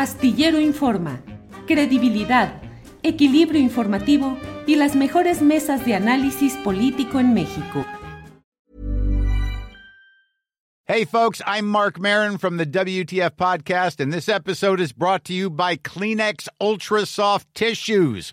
Astillero Informa, credibilidad, equilibrio informativo y las mejores mesas de análisis político en México. Hey folks, I'm Mark Marin from the WTF podcast and this episode is brought to you by Kleenex Ultra Soft Tissues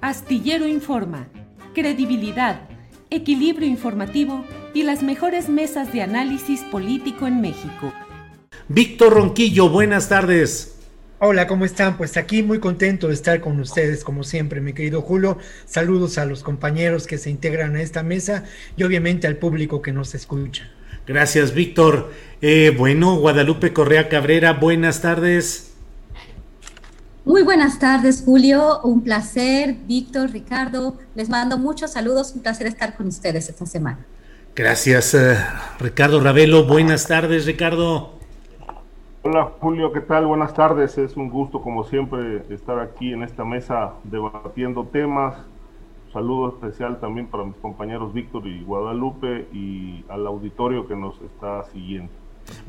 Astillero Informa, credibilidad, equilibrio informativo y las mejores mesas de análisis político en México. Víctor Ronquillo, buenas tardes. Hola, ¿cómo están? Pues aquí muy contento de estar con ustedes, como siempre, mi querido Julio. Saludos a los compañeros que se integran a esta mesa y obviamente al público que nos escucha. Gracias, Víctor. Eh, bueno, Guadalupe Correa Cabrera, buenas tardes. Muy buenas tardes, Julio. Un placer, Víctor, Ricardo. Les mando muchos saludos. Un placer estar con ustedes esta semana. Gracias, eh, Ricardo Ravelo. Buenas tardes, Ricardo. Hola, Julio. ¿Qué tal? Buenas tardes. Es un gusto, como siempre, estar aquí en esta mesa debatiendo temas. Un saludo especial también para mis compañeros Víctor y Guadalupe y al auditorio que nos está siguiendo.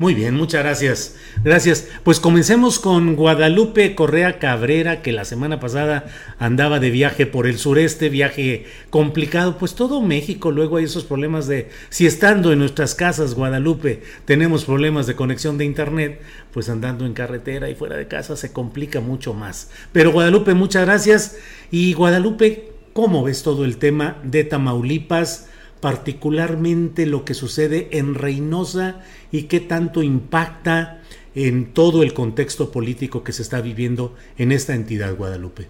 Muy bien, muchas gracias. Gracias. Pues comencemos con Guadalupe Correa Cabrera, que la semana pasada andaba de viaje por el sureste, viaje complicado. Pues todo México, luego hay esos problemas de, si estando en nuestras casas, Guadalupe, tenemos problemas de conexión de internet, pues andando en carretera y fuera de casa se complica mucho más. Pero Guadalupe, muchas gracias. Y Guadalupe, ¿cómo ves todo el tema de Tamaulipas? Particularmente lo que sucede en Reynosa y qué tanto impacta en todo el contexto político que se está viviendo en esta entidad, Guadalupe.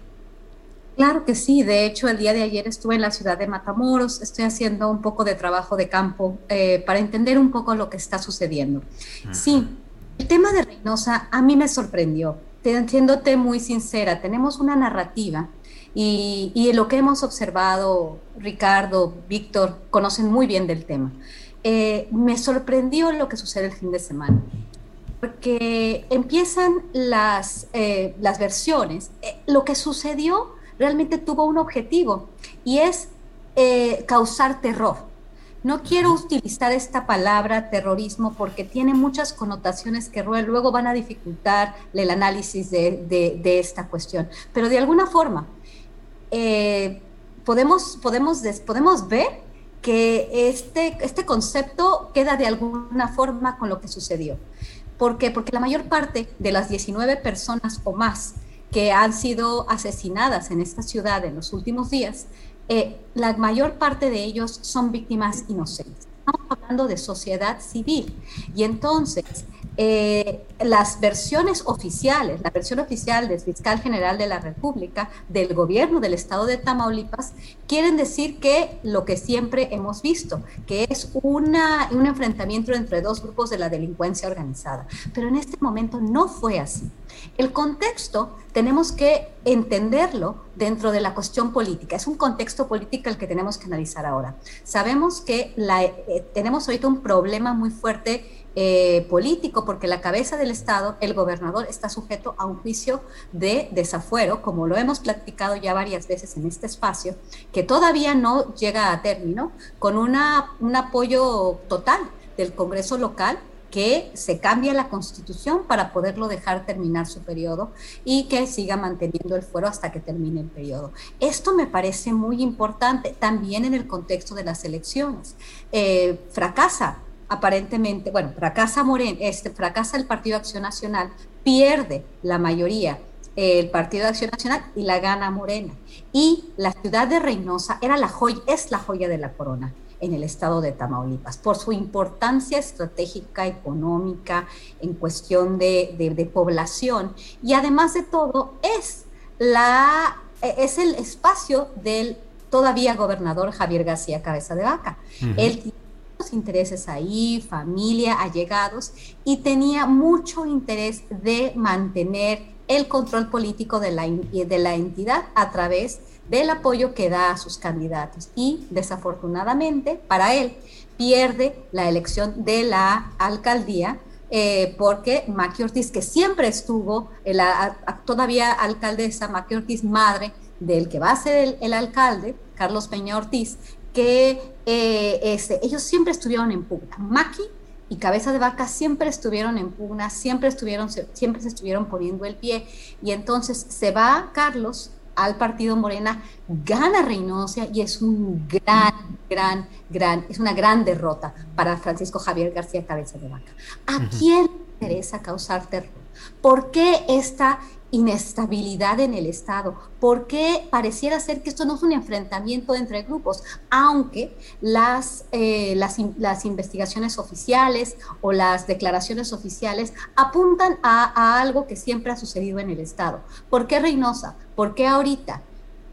Claro que sí, de hecho el día de ayer estuve en la ciudad de Matamoros, estoy haciendo un poco de trabajo de campo eh, para entender un poco lo que está sucediendo. Sí, el tema de Reynosa a mí me sorprendió, siéndote muy sincera, tenemos una narrativa y, lo que hemos observado, Ricardo, Víctor, conocen muy bien del tema. Eh, me sorprendió lo que sucede el fin de semana, porque empiezan las, eh, las versiones. Eh, lo que sucedió realmente tuvo un objetivo y es causar terror. No quiero utilizar esta palabra terrorismo porque tiene muchas connotaciones que luego van a dificultar el análisis de, de esta cuestión, pero de alguna forma eh, podemos, podemos, podemos ver que este, este concepto queda de alguna forma con lo que sucedió. ¿Por qué? Porque la mayor parte de las 19 personas o más que han sido asesinadas en esta ciudad en los últimos días, eh, la mayor parte de ellos son víctimas inocentes. Estamos hablando de sociedad civil. Y entonces, eh, las versiones oficiales, la versión oficial del fiscal general de la República, del gobierno del estado de Tamaulipas, quieren decir que lo que siempre hemos visto, que es una, un enfrentamiento entre dos grupos de la delincuencia organizada. Pero en este momento no fue así. El contexto tenemos que entenderlo dentro de la cuestión política. Es un contexto político el que tenemos que analizar ahora. Sabemos que la, eh, tenemos ahorita un problema muy fuerte eh, político, porque la cabeza del Estado, el gobernador, está sujeto a un juicio de desafuero, como lo hemos platicado ya varias veces en este espacio, que todavía no llega a término, con una, un apoyo total del Congreso local que se cambie la constitución para poderlo dejar terminar su periodo y que siga manteniendo el fuero hasta que termine el periodo. Esto me parece muy importante también en el contexto de las elecciones. Eh, fracasa aparentemente, bueno, fracasa Moreno, este, fracasa el Partido Acción Nacional, pierde la mayoría el Partido de Acción Nacional y la gana Morena. Y la ciudad de Reynosa era la joya, es la joya de la corona en el estado de Tamaulipas, por su importancia estratégica, económica, en cuestión de, población. Y además de todo, es, la, es el espacio del todavía gobernador Javier García Cabeza de Vaca. Él intereses ahí, familia, allegados, y tenía mucho interés de mantener el control político de la, de la entidad a través del apoyo que da a sus candidatos. Y desafortunadamente para él pierde la elección de la alcaldía eh, porque Maqui Ortiz, que siempre estuvo, la, todavía alcaldesa Maqui Ortiz, madre del que va a ser el, alcalde, Carlos Peña Ortiz, que eh, este, ellos siempre estuvieron en pugna. Maqui y Cabeza de Vaca siempre estuvieron en pugna, siempre, estuvieron, siempre se estuvieron poniendo el pie. Y entonces se va Carlos al partido Morena, gana Reynosa y es un gran, gran, gran, es una gran derrota para Francisco Javier García Cabeza de Vaca. ¿A quién interesa causar terror? ¿Por qué esta inestabilidad en el Estado? ¿Por qué pareciera ser que esto no es un enfrentamiento entre grupos? Aunque las, eh, las, investigaciones oficiales o las declaraciones oficiales apuntan a, a algo que siempre ha sucedido en el Estado. ¿Por qué Reynosa? ¿Por qué ahorita?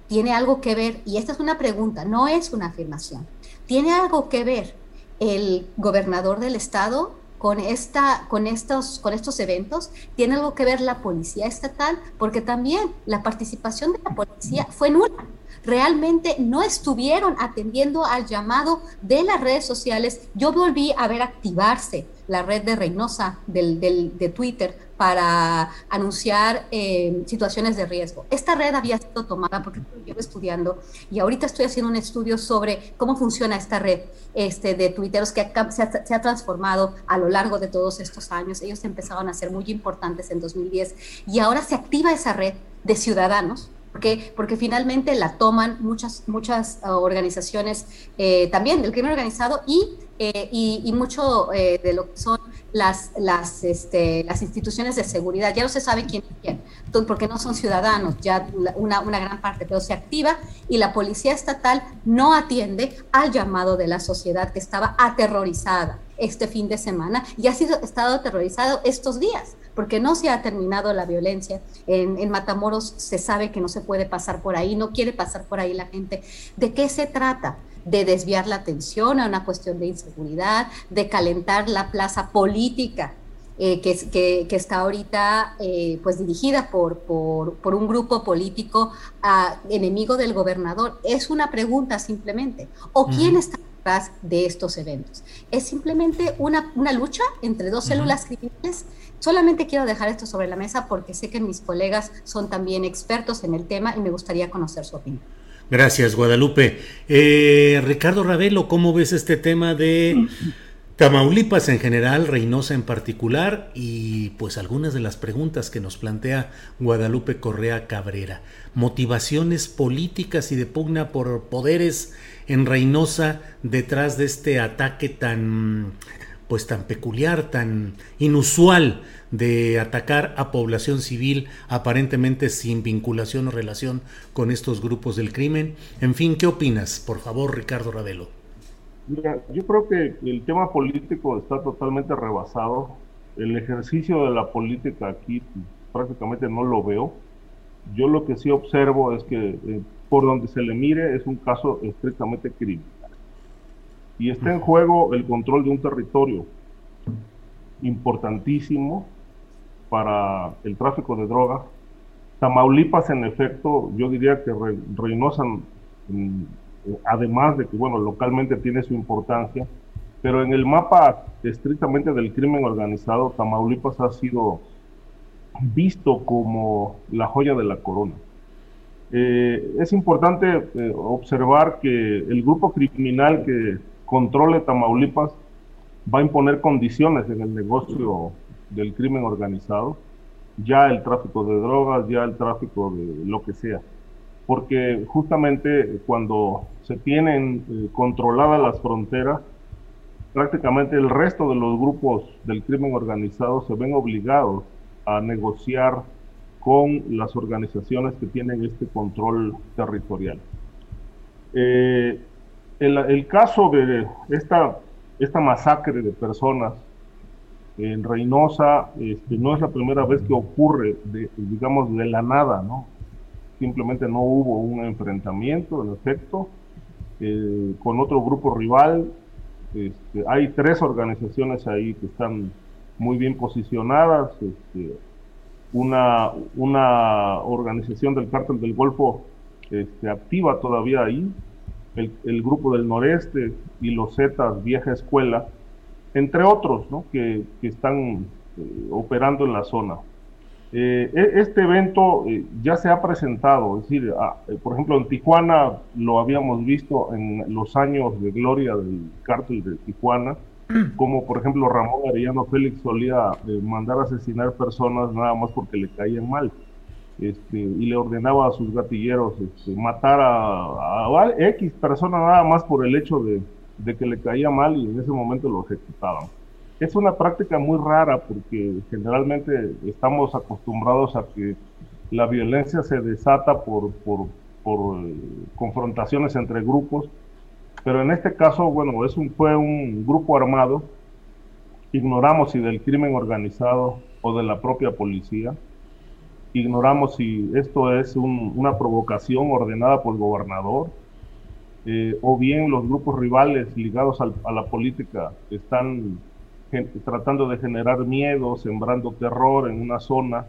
¿Tiene algo que ver? Y esta es una pregunta, no es una afirmación. ¿Tiene algo que ver el gobernador del Estado con, esta, con, estos, con estos eventos, tiene algo que ver la policía estatal, porque también la participación de la policía fue nula. Realmente no estuvieron atendiendo al llamado de las redes sociales. Yo volví a ver activarse la red de Reynosa del, de Twitter para anunciar eh, situaciones de riesgo. Esta red había sido tomada porque llevo estudiando y ahorita estoy haciendo un estudio sobre cómo funciona esta red este, de tuiteros que se ha, se ha, transformado a lo largo de todos estos años. Ellos empezaron a ser muy importantes en 2010 y ahora se activa esa red de ciudadanos porque, porque finalmente la toman muchas, muchas uh, organizaciones eh, también del crimen organizado y, eh, y, mucho eh, de lo que son las, las, este, las instituciones de seguridad. Ya no se sabe quién es quién, porque no son ciudadanos, ya una, una gran parte, pero se activa y la policía estatal no atiende al llamado de la sociedad que estaba aterrorizada este fin de semana y ha sido, estado aterrorizado estos días porque no se ha terminado la violencia. En, Matamoros se sabe que no se puede pasar por ahí, no quiere pasar por ahí la gente. ¿De qué se trata? de desviar la atención a una cuestión de inseguridad, de calentar la plaza política eh, que, que, está ahorita eh, pues dirigida por, por, un grupo político enemigo del gobernador. Es una pregunta simplemente. ¿O quién está detrás de estos eventos? Es simplemente una, una lucha entre dos células criminales Solamente quiero dejar esto sobre la mesa porque sé que mis colegas son también expertos en el tema y me gustaría conocer su opinión. Gracias, Guadalupe. Eh, Ricardo Ravelo, ¿cómo ves este tema de Tamaulipas en general, Reynosa en particular y pues algunas de las preguntas que nos plantea Guadalupe Correa Cabrera? Motivaciones políticas y de pugna por poderes en Reynosa detrás de este ataque tan pues tan peculiar, tan inusual de atacar a población civil aparentemente sin vinculación o relación con estos grupos del crimen. En fin, ¿qué opinas? Por favor, Ricardo Ravelo. Mira, yo creo que el tema político está totalmente rebasado. El ejercicio de la política aquí prácticamente no lo veo. Yo lo que sí observo es que eh, por donde se le mire es un caso estrictamente criminal y está en juego el control de un territorio importantísimo para el tráfico de drogas. Tamaulipas, en efecto, yo diría que Reynosa, mm, además de que, bueno, localmente tiene su importancia, pero en el mapa estrictamente del crimen organizado, Tamaulipas ha sido visto como la joya de la corona. Eh, es importante eh, observar que el grupo criminal que controle Tamaulipas va a imponer condiciones en el negocio del crimen organizado, ya el tráfico de drogas, ya el tráfico de lo que sea. Porque justamente cuando se tienen eh, controladas las fronteras, prácticamente el resto de los grupos del crimen organizado se ven obligados a negociar con las organizaciones que tienen este control territorial. Eh, el, caso de esta, esta masacre de personas en Reynosa este, no es la primera vez que ocurre, de, digamos, de la nada, ¿no? Simplemente no hubo un enfrentamiento, en efecto, eh, con otro grupo rival. Este, hay tres organizaciones ahí que están muy bien posicionadas. Este, una, una organización del cártel del Golfo este, activa todavía ahí, el, grupo del noreste y los Zetas Vieja Escuela, entre otros ¿no? que, que, están eh, operando en la zona. Eh, e, este evento eh, ya se ha presentado, es decir, ah, por ejemplo en Tijuana lo habíamos visto en los años de gloria del cártel de Tijuana, como por ejemplo Ramón Arellano Félix solía mandar a asesinar personas nada más porque le caían mal. Este, y le ordenaba a sus gatilleros este, matar a, X persona nada más por el hecho de, de, que le caía mal y en ese momento lo ejecutaban. Es una práctica muy rara porque generalmente estamos acostumbrados a que la violencia se desata por, por, por eh, confrontaciones entre grupos pero en este caso, bueno, es un, fue un grupo armado, ignoramos si del crimen organizado o de la propia policía, ignoramos si esto es una provocación ordenada por el gobernador, eh, o bien los grupos rivales ligados a la política están tratando de generar miedo, sembrando terror en una zona.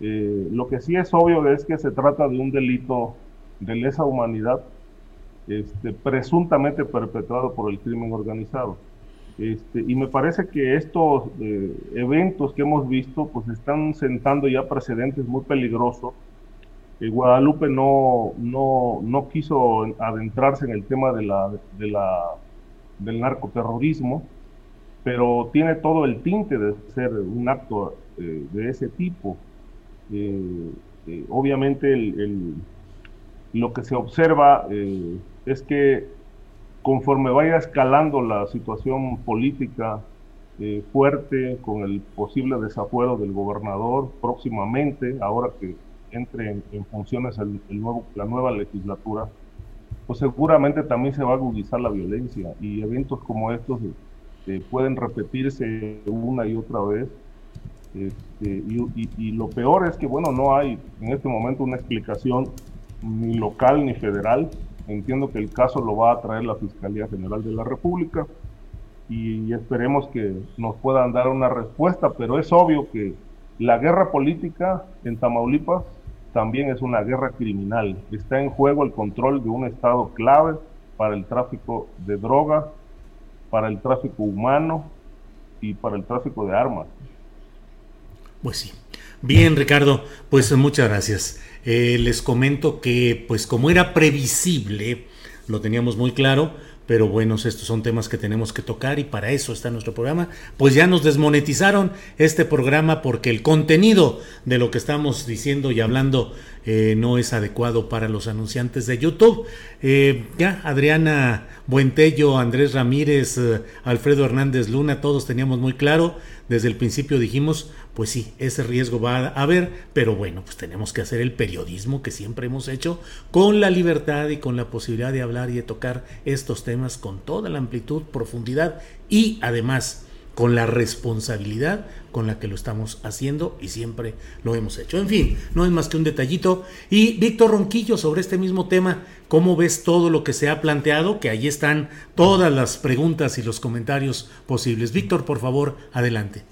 Eh, lo que sí es obvio es que se trata de un delito de lesa humanidad este, presuntamente perpetrado por el crimen organizado. Este, y me parece que estos eh, eventos que hemos visto pues están sentando ya precedentes muy peligrosos. Eh, Guadalupe no, no, no, quiso adentrarse en el tema de la, de la, del narcoterrorismo, pero tiene todo el tinte de ser un acto eh, de ese tipo. obviamente el, lo que se observa es que conforme vaya escalando la situación política eh, fuerte con el posible desafuero del gobernador próximamente, ahora que entre en, funciones la nueva legislatura, pues seguramente también se va a agudizar la violencia y eventos como estos eh, pueden repetirse una y otra vez. Este, y, lo peor es que, bueno, no hay en este momento una explicación ni local ni federal Entiendo que el caso lo va a traer la Fiscalía General de la República y esperemos que nos puedan dar una respuesta, pero es obvio que la guerra política en Tamaulipas también es una guerra criminal. Está en juego el control de un Estado clave para el tráfico de drogas, para el tráfico humano y para el tráfico de armas. Pues sí. Bien, Ricardo, pues muchas gracias. Eh, les comento que, pues como era previsible, lo teníamos muy claro, pero bueno, estos son temas que tenemos que tocar y para eso está nuestro programa. Pues ya nos desmonetizaron este programa porque el contenido de lo que estamos diciendo y hablando eh, no es adecuado para los anunciantes de YouTube. Eh, ya, Adriana Buentello, Andrés Ramírez, Alfredo Hernández Luna, todos teníamos muy claro, desde el principio dijimos, pues sí, ese riesgo va a haber, pero bueno, pues tenemos que hacer el periodismo que siempre hemos hecho con la libertad y con la posibilidad de hablar y de tocar estos temas con toda la amplitud, profundidad y además con la responsabilidad con la que lo estamos haciendo y siempre lo hemos hecho. En fin, no es más que un detallito. Y Víctor Ronquillo, sobre este mismo tema, ¿cómo ves todo lo que se ha planteado? Que ahí están todas las preguntas y los comentarios posibles. Víctor, por favor, adelante.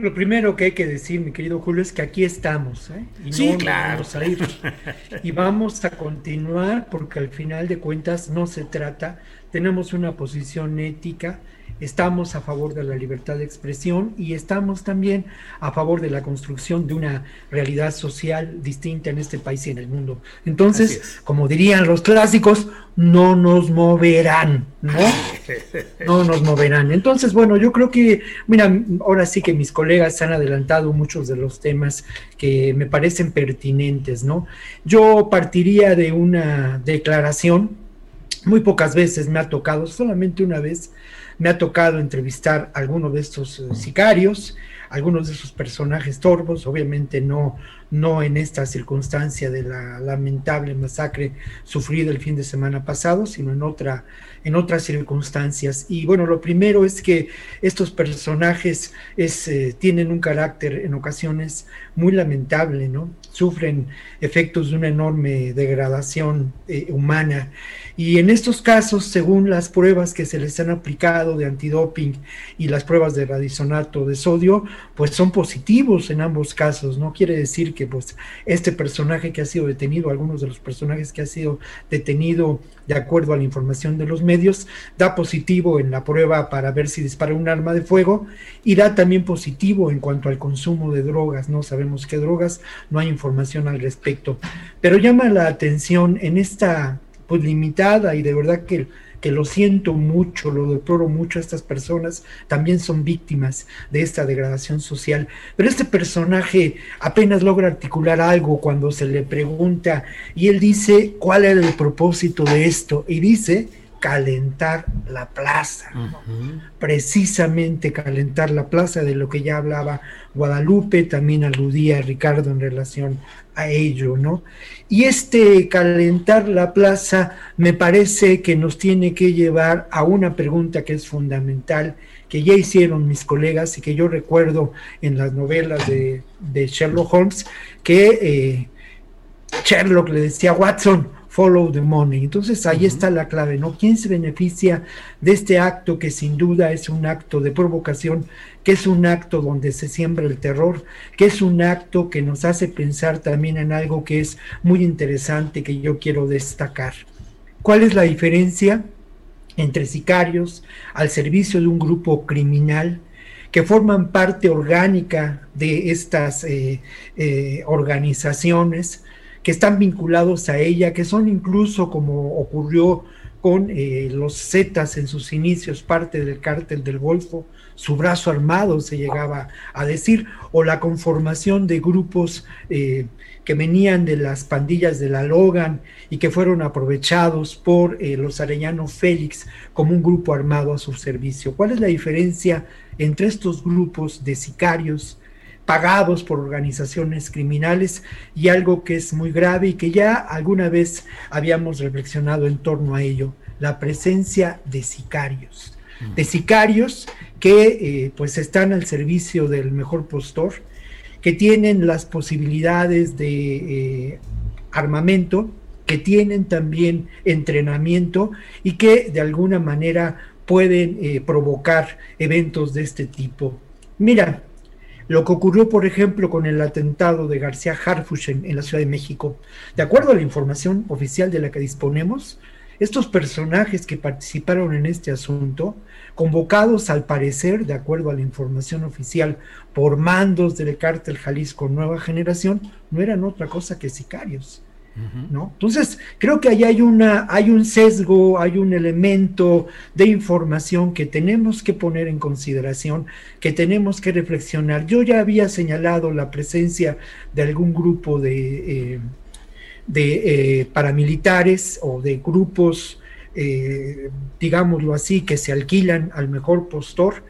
Lo primero que hay que decir, mi querido Julio, es que aquí estamos, ¿eh? Y sí, claro. Vamos a ir. y vamos a continuar porque al final de cuentas no se trata, tenemos una posición ética, estamos a favor de la libertad de expresión y estamos también a favor de la construcción de una realidad social distinta en este país y en el mundo. Entonces, como dirían los clásicos, no nos moverán, ¿no? No nos moverán. Entonces, bueno, yo creo que, mira, ahora sí que mis colegas han adelantado muchos de los temas que me parecen pertinentes, ¿no? Yo partiría de una declaración, muy pocas veces me ha tocado, solamente una vez, me ha tocado entrevistar a algunos de estos eh, sicarios, algunos de esos personajes torvos, obviamente no, no en esta circunstancia de la lamentable masacre sufrida el fin de semana pasado, sino en otra en otras circunstancias. Y bueno, lo primero es que estos personajes es, eh, tienen un carácter en ocasiones muy lamentable, ¿no? Sufren efectos de una enorme degradación eh, humana. Y en estos casos, según las pruebas que se les han aplicado de antidoping y las pruebas de radisonato de sodio, pues son positivos en ambos casos. No quiere decir que pues este personaje que ha sido detenido, algunos de los personajes que ha sido detenido de acuerdo a la información de los medios, da positivo en la prueba para ver si dispara un arma de fuego y da también positivo en cuanto al consumo de drogas. No sabemos qué drogas, no hay información al respecto. Pero llama la atención en esta pues limitada y de verdad que que lo siento mucho, lo deploro mucho estas personas, también son víctimas de esta degradación social. Pero este personaje apenas logra articular algo cuando se le pregunta y él dice cuál era el propósito de esto y dice calentar la plaza, precisamente calentar la plaza de lo que ya hablaba Guadalupe, también aludía a Ricardo en relación a ello, ¿no? Y este calentar la plaza me parece que nos tiene que llevar a una pregunta que es fundamental, que ya hicieron mis colegas y que yo recuerdo en las novelas de, Sherlock Holmes, que eh, Sherlock le decía a Watson, follow the money. Entonces ahí está la clave, ¿no? ¿Quién se beneficia de este acto que sin duda es un acto de provocación, que es un acto donde se siembra el terror, que es un acto que nos hace pensar también en algo que es muy interesante que yo quiero destacar. ¿Cuál es la diferencia entre sicarios al servicio de un grupo criminal? que forman parte orgánica de estas eh, eh, organizaciones, que están vinculados a ella, que son incluso como ocurrió con eh, los Zetas en sus inicios, parte del cártel del Golfo, su brazo armado se llegaba a decir, o la conformación de grupos eh, que venían de las pandillas de la Logan y que fueron aprovechados por eh, los Arellano Félix como un grupo armado a su servicio. ¿Cuál es la diferencia entre estos grupos de sicarios pagados por organizaciones criminales y algo que es muy grave y que ya alguna vez habíamos reflexionado en torno a ello, la presencia de sicarios, de sicarios que eh, pues están al servicio del mejor postor, que tienen las posibilidades de eh, armamento, que tienen también entrenamiento y que de alguna manera pueden eh, provocar eventos de este tipo. Mira, lo que ocurrió, por ejemplo, con el atentado de García Harfuch en, la Ciudad de México. De acuerdo a la información oficial de la que disponemos, estos personajes que participaron en este asunto, convocados al parecer, de acuerdo a la información oficial, por mandos del cártel Jalisco Nueva Generación, no eran otra cosa que sicarios. Entonces, creo que ahí hay, una, hay un sesgo, hay un elemento de información que tenemos que poner en consideración, que tenemos que reflexionar. Yo ya había señalado la presencia de algún grupo de, eh, eh, paramilitares o de grupos, eh, digámoslo así, que se alquilan al mejor postor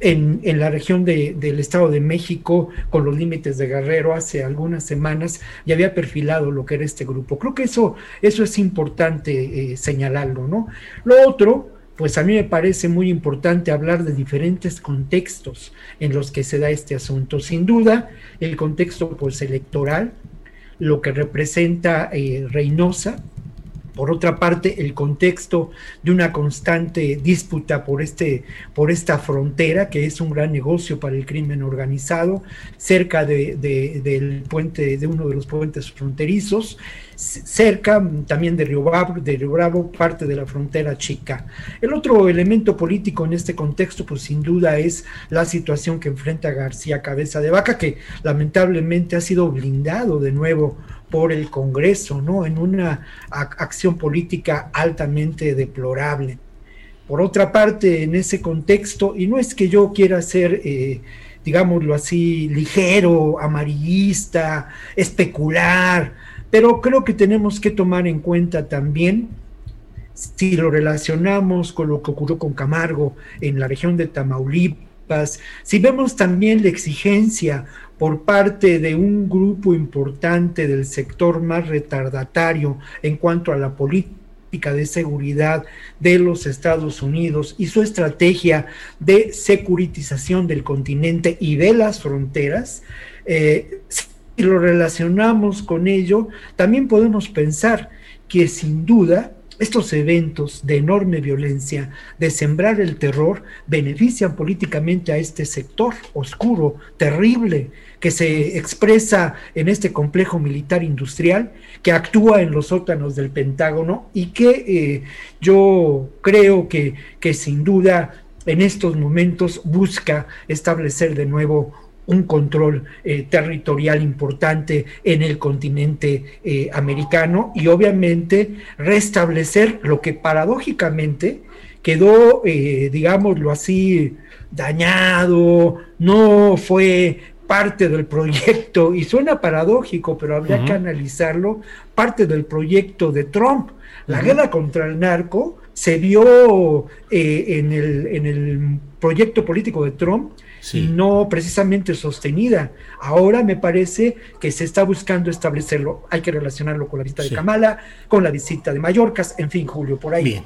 en, la región del Estado de México, con los límites de Guerrero, hace algunas semanas, y había perfilado lo que era este grupo. Creo que eso, eso es importante eh, señalarlo, ¿no? Lo otro, pues a mí me parece muy importante hablar de diferentes contextos en los que se da este asunto. Sin duda, el contexto pues electoral, lo que representa eh, Reynosa, por otra parte, el contexto de una constante disputa por, este, por esta frontera, que es un gran negocio para el crimen organizado, cerca de, del puente, de uno de los puentes fronterizos, cerca también de Río, Bravo, de Río Bravo, parte de la frontera chica. El otro elemento político en este contexto, pues sin duda es la situación que enfrenta García Cabeza de Vaca, que lamentablemente ha sido blindado de nuevo por el Congreso, ¿no? En una acción política altamente deplorable. Por otra parte, en ese contexto, y no es que yo quiera ser, eh, digámoslo así, ligero, amarillista, especular, pero creo que tenemos que tomar en cuenta también si lo relacionamos con lo que ocurrió con Camargo en la región de Tamaulipas, si vemos también la exigencia por parte de un grupo importante del sector más retardatario en cuanto a la política de seguridad de los Estados Unidos y su estrategia de securitización del continente y de las fronteras, eh, si lo relacionamos con ello, también podemos pensar que sin duda estos eventos de enorme violencia, de sembrar el terror, benefician políticamente a este sector oscuro, terrible, que se expresa en este complejo militar industrial, que actúa en los sótanos del Pentágono y que eh, yo creo que, que sin duda en estos momentos busca establecer de nuevo un control eh, territorial importante en el continente eh, americano y obviamente restablecer lo que paradójicamente quedó, eh, digámoslo así, dañado, no fue parte del proyecto, y suena paradójico, pero habría que analizarlo, parte del proyecto de Trump. La guerra contra el narco se vio en, el, en el proyecto político de Trump y no precisamente sostenida. Ahora me parece que se está buscando establecerlo. Hay que relacionarlo con la visita de Kamala, con la visita de Mallorcas, en fin, Julio, por ahí. Bien.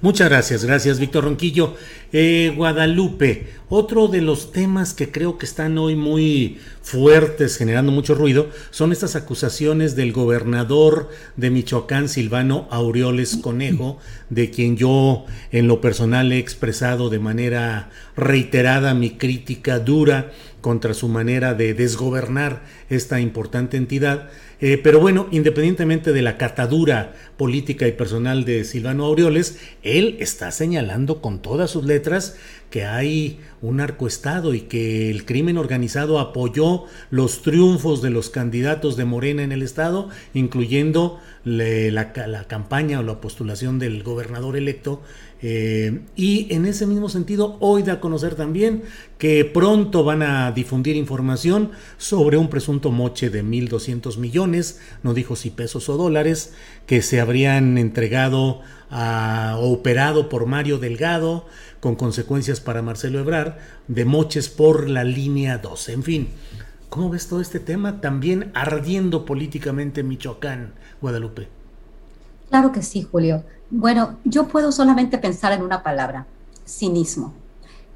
Muchas gracias, gracias Víctor Ronquillo. Eh, Guadalupe, otro de los temas que creo que están hoy muy fuertes, generando mucho ruido, son estas acusaciones del gobernador de Michoacán, Silvano Aureoles Conejo, de quien yo en lo personal he expresado de manera reiterada mi crítica dura contra su manera de desgobernar esta importante entidad. Eh, pero bueno, independientemente de la catadura política y personal de Silvano Aureoles, él está señalando con todas sus letras que hay un arcoestado y que el crimen organizado apoyó los triunfos de los candidatos de Morena en el estado, incluyendo la, la campaña o la postulación del gobernador electo eh, y en ese mismo sentido, hoy da a conocer también que pronto van a difundir información sobre un presunto moche de 1.200 millones, no dijo si pesos o dólares, que se habrían entregado a, o operado por Mario Delgado, con consecuencias para Marcelo Ebrar, de moches por la línea 12. En fin, ¿cómo ves todo este tema? También ardiendo políticamente en Michoacán, Guadalupe. Claro que sí, Julio. Bueno, yo puedo solamente pensar en una palabra, cinismo.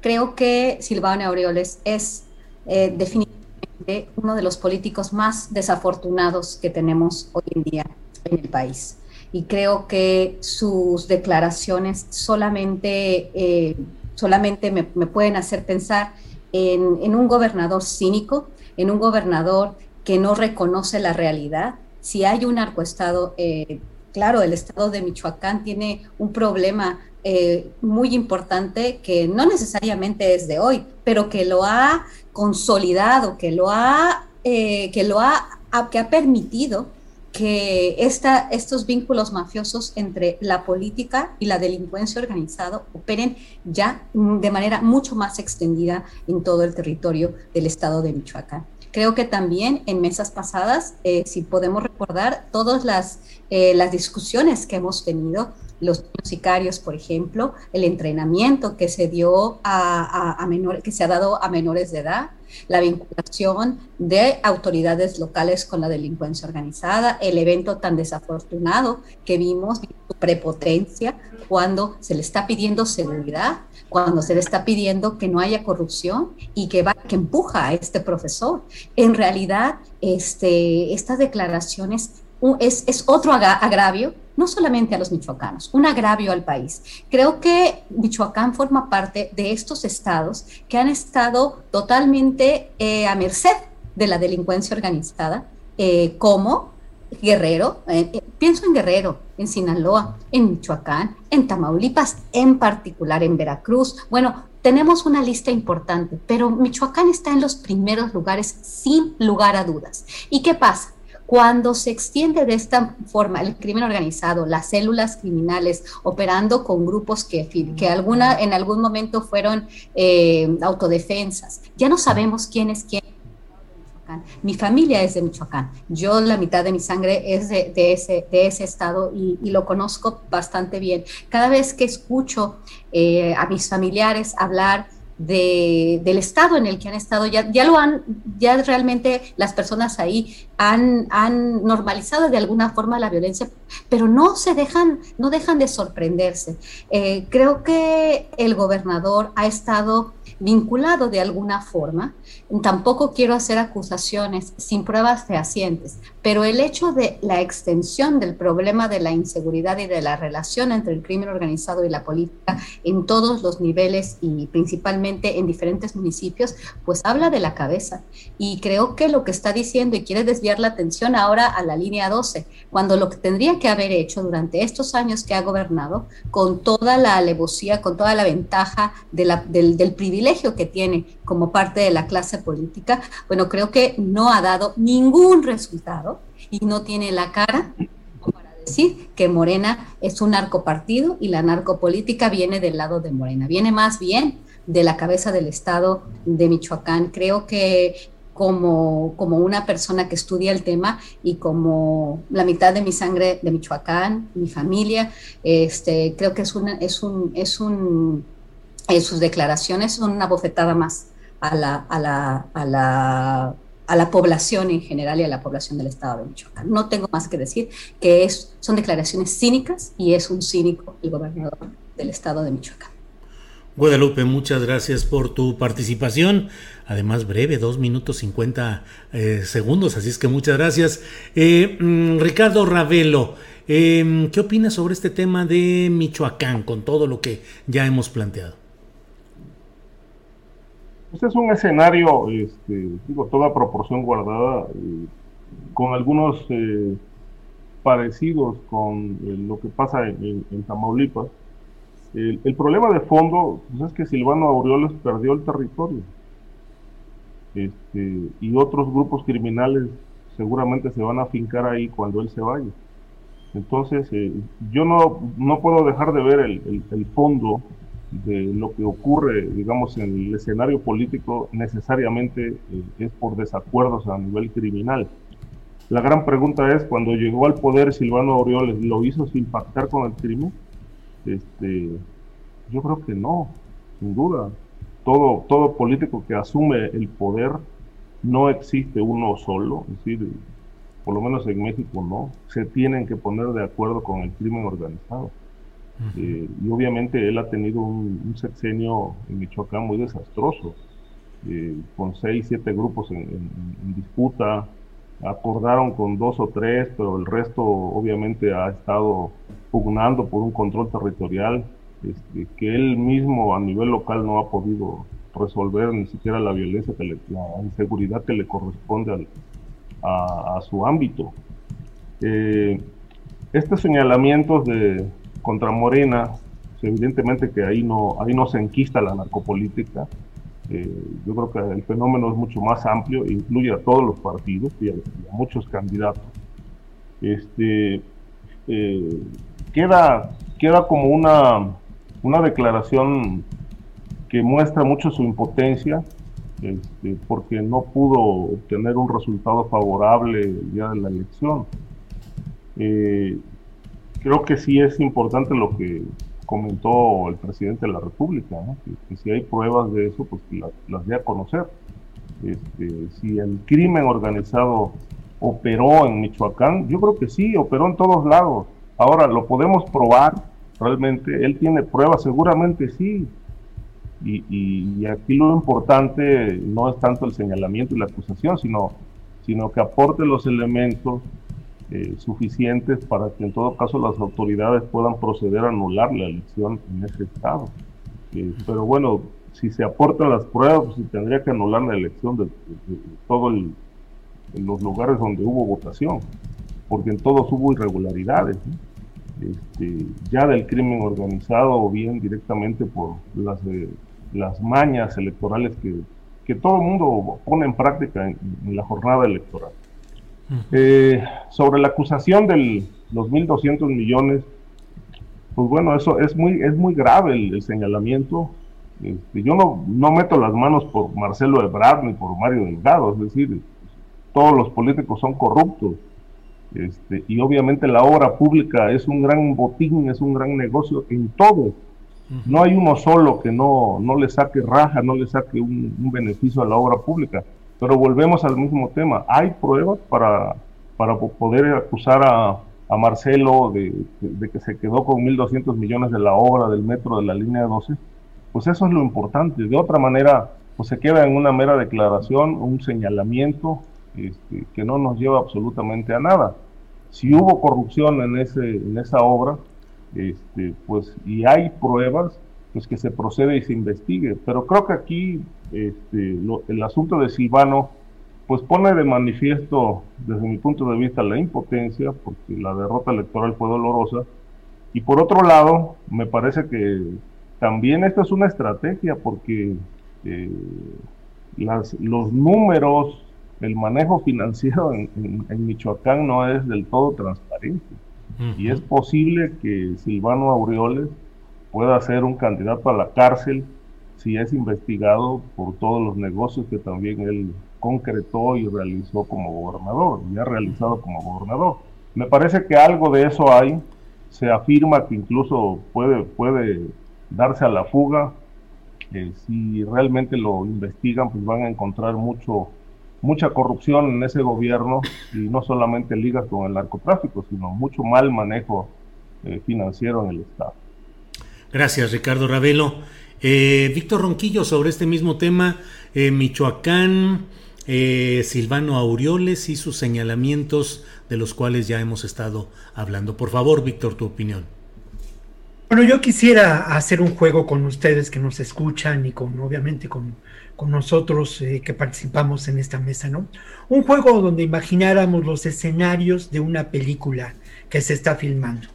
Creo que Silvano Aureoles es eh, definitivamente uno de los políticos más desafortunados que tenemos hoy en día en el país. Y creo que sus declaraciones solamente, eh, solamente me, pueden hacer pensar en, un gobernador cínico, en un gobernador que no reconoce la realidad. Si hay un narcoestado eh, claro, el estado de Michoacán tiene un problema eh, muy importante que no necesariamente es de hoy, pero que lo ha consolidado, que lo ha, que lo ha, que ha permitido que estos vínculos mafiosos entre la política y la delincuencia organizada operen ya de manera mucho más extendida en todo el territorio del estado de Michoacán. Creo que también en mesas pasadas, eh, si podemos recordar todas las, eh, las discusiones que hemos tenido, los sicarios, por ejemplo, el entrenamiento que se dio a, que se ha dado a menores de edad, la vinculación de autoridades locales con la delincuencia organizada, el evento tan desafortunado que vimos, prepotencia, cuando se le está pidiendo seguridad, cuando se le está pidiendo que no haya corrupción y que, va, que empuja a este profesor. En realidad, este, estas declaraciones es, es otro agravio no solamente a los michoacanos, un agravio al país. Creo que Michoacán forma parte de estos estados que han estado totalmente eh, a merced de la delincuencia organizada, eh, como Guerrero, eh, pienso en Guerrero, en Sinaloa, en Michoacán, en Tamaulipas, en particular en Veracruz. Bueno, tenemos una lista importante, pero Michoacán está en los primeros lugares sin lugar a dudas. ¿Y qué pasa? Cuando se extiende de esta forma el crimen organizado, las células criminales operando con grupos que, que alguna, en algún momento fueron eh, autodefensas, ya no sabemos quién es quién Michoacán. Mi familia es de Michoacán. Yo, la mitad de mi sangre es de, ese, de ese estado y, lo conozco bastante bien. Cada vez que escucho eh, a mis familiares hablar del estado en el que han estado, ya, ya lo han, ya realmente las personas ahí han, han, normalizado de alguna forma la violencia, pero no se dejan, no dejan de sorprenderse. Eh, creo que el gobernador ha estado vinculado de alguna forma. Tampoco quiero hacer acusaciones sin pruebas fehacientes, pero el hecho de la extensión del problema de la inseguridad y de la relación entre el crimen organizado y la política en todos los niveles y principalmente en diferentes municipios, pues habla de la cabeza. Y creo que lo que está diciendo y quiere desviar la atención ahora a la línea 12, cuando lo que tendría que haber hecho durante estos años que ha gobernado, con toda la alevosía, con toda la ventaja del, del privilegio, que tiene como parte de la clase política, bueno, creo que no ha dado ningún resultado y no tiene la cara para decir que Morena es un narcopartido y la narcopolítica viene del lado de Morena, viene más bien de la cabeza del Estado de Michoacán. Creo que como, como, una persona que estudia el tema y como la mitad de mi sangre de Michoacán, mi familia, este, creo que es, una, es, un, es un en sus declaraciones son una bofetada más a la, a la, a la, a la población en general y a la población del estado de Michoacán. No tengo más que decir que es, son declaraciones cínicas y es un cínico el gobernador del estado de Michoacán. Guadalupe, muchas gracias por tu participación. Además, breve, dos minutos cincuenta eh, segundos, así es que muchas gracias. Eh, mm, Ricardo Ravelo, eh, ¿qué opinas sobre este tema de Michoacán con todo lo que ya hemos planteado? Este es un escenario, este, digo, toda proporción guardada, eh, con algunos eh, parecidos con eh, lo que pasa en, Tamaulipas. El, problema de fondo pues, es que Silvano Aureoles perdió el territorio. Este, y otros grupos criminales seguramente se van a fincar ahí cuando él se vaya. Entonces, yo no, no puedo dejar de ver el, el fondo de lo que ocurre, digamos, en el escenario político necesariamente eh, es por desacuerdos a nivel criminal. La gran pregunta es, cuando llegó al poder Silvano Aureoles, ¿lo hizo sin pactar con el crimen? Este, yo creo que no, sin duda. Todo, todo político que asume el poder, no existe uno solo, es decir, por lo menos en México no, se tienen que poner de acuerdo con el crimen organizado. Eh, y obviamente él ha tenido un, sexenio en Michoacán muy desastroso, eh, con seis, siete grupos en, disputa, acordaron con dos o tres, pero el resto obviamente ha estado pugnando por un control territorial este, que él mismo a nivel local no ha podido resolver ni siquiera la violencia, la inseguridad que le corresponde a, su ámbito. Eh, estos señalamientos de, contra Morena, pues, evidentemente que ahí no, ahí no se enquista la narcopolítica. Eh, yo creo que el fenómeno es mucho más amplio, incluye a todos los partidos y a, muchos candidatos. Este, eh, queda, queda como una, una declaración que muestra mucho su impotencia, este, porque no pudo obtener un resultado favorable el día de la elección. Eh, creo que sí es importante lo que comentó el presidente de la República, que, si hay pruebas de eso, pues que las dé a conocer. Este, si el crimen organizado operó en Michoacán, yo creo que sí, operó en todos lados. Ahora, ¿lo podemos probar realmente? ¿Él tiene pruebas? Seguramente sí. Y, y, aquí lo importante no es tanto el señalamiento y la acusación, sino, sino que aporte los elementos eh, suficientes para que en todo caso las autoridades puedan proceder a anular la elección en ese estado. Eh, pero bueno, si se aportan las pruebas, pues se tendría que anular la elección de, todos los lugares donde hubo votación, porque en todos hubo irregularidades. Este, ya del crimen organizado o bien directamente por las, eh, las mañas electorales que, que todo el mundo pone en práctica en la jornada electoral. Eh, sobre la acusación de los 1.200 millones, pues bueno, eso es muy, es muy grave el, señalamiento. Este, yo no, no meto las manos por Marcelo Ebrard ni por Mario Delgado, es decir, todos los políticos son corruptos. Este, y obviamente la obra pública es un gran botín, es un gran negocio en todo. No hay uno solo que no, no le saque raja, no le saque un, beneficio a la obra pública. Pero volvemos al mismo tema. Hay pruebas para, para poder acusar a, a Marcelo de, que se quedó con 1.200 millones de la obra del metro de la línea 12. Pues eso es lo importante. De otra manera, pues se queda en una mera declaración, un señalamiento este, que no nos lleva absolutamente a nada. Si hubo corrupción en, ese, en esa obra, este, pues, y hay pruebas, pues que se procede y se investigue. Pero creo que aquí este, el asunto de Silvano, pues pone de manifiesto, desde mi punto de vista, la impotencia, porque la derrota electoral fue dolorosa. Y por otro lado, me parece que también esta es una estrategia, porque eh, las, los números, el manejo financiero en, Michoacán no es del todo transparente. Y es posible que Silvano Aureoles pueda ser un candidato a la cárcel si es investigado por todos los negocios que también él concretó y realizó como gobernador, y ha realizado como gobernador. Me parece que algo de eso hay, se afirma que incluso puede, puede darse a la fuga, eh, si realmente lo investigan, pues van a encontrar mucho, mucha corrupción en ese gobierno y no solamente ligas con el narcotráfico, sino mucho mal manejo eh, financiero en el Estado. Gracias, Ricardo Ravelo. Eh, Víctor Ronquillo, sobre este mismo tema, Michoacán, Silvano Aureoles y sus señalamientos de los cuales ya hemos estado hablando. Por favor, Víctor, tu opinión. Bueno, yo quisiera hacer un juego con ustedes que nos escuchan y con, obviamente, con, nosotros eh, que participamos en esta mesa, ¿no? Un juego donde imagináramos los escenarios de una película que se está filmando.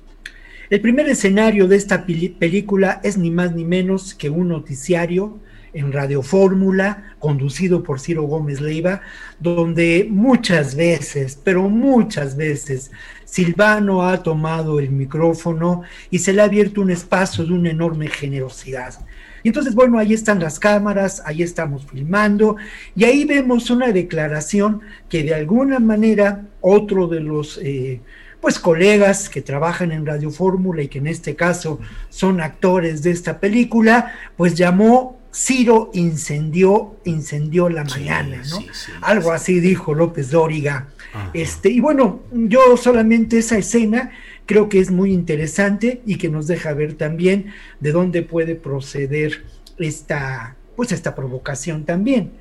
El primer escenario de esta película es ni más ni menos que un noticiario en Radio Fórmula, conducido por Ciro Gómez Leiva, donde muchas veces, pero muchas veces, Silvano ha tomado el micrófono y se le ha abierto un espacio de una enorme generosidad. Y entonces, bueno, ahí están las cámaras, ahí estamos filmando y ahí vemos una declaración que de alguna manera otro de los... Eh, pues colegas que trabajan en Radio Fórmula y que en este caso son actores de esta película, pues llamó Ciro incendió, incendió la mañana, ¿no? Algo así dijo López Dóriga. Este, y bueno, yo solamente esa escena creo que es muy interesante y que nos deja ver también de dónde puede proceder esta, pues esta provocación también.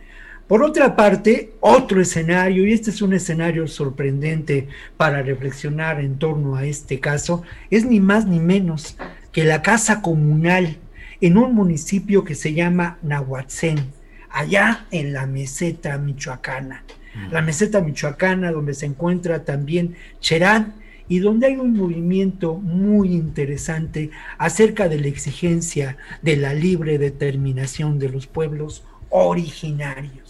Por otra parte, otro escenario, y este es un escenario sorprendente para reflexionar en torno a este caso, es ni más ni menos que la casa comunal en un municipio que se llama Nahuatzén, allá en la meseta michoacana. La meseta michoacana donde se encuentra también Cherán y donde hay un movimiento muy interesante acerca de la exigencia de la libre determinación de los pueblos originarios.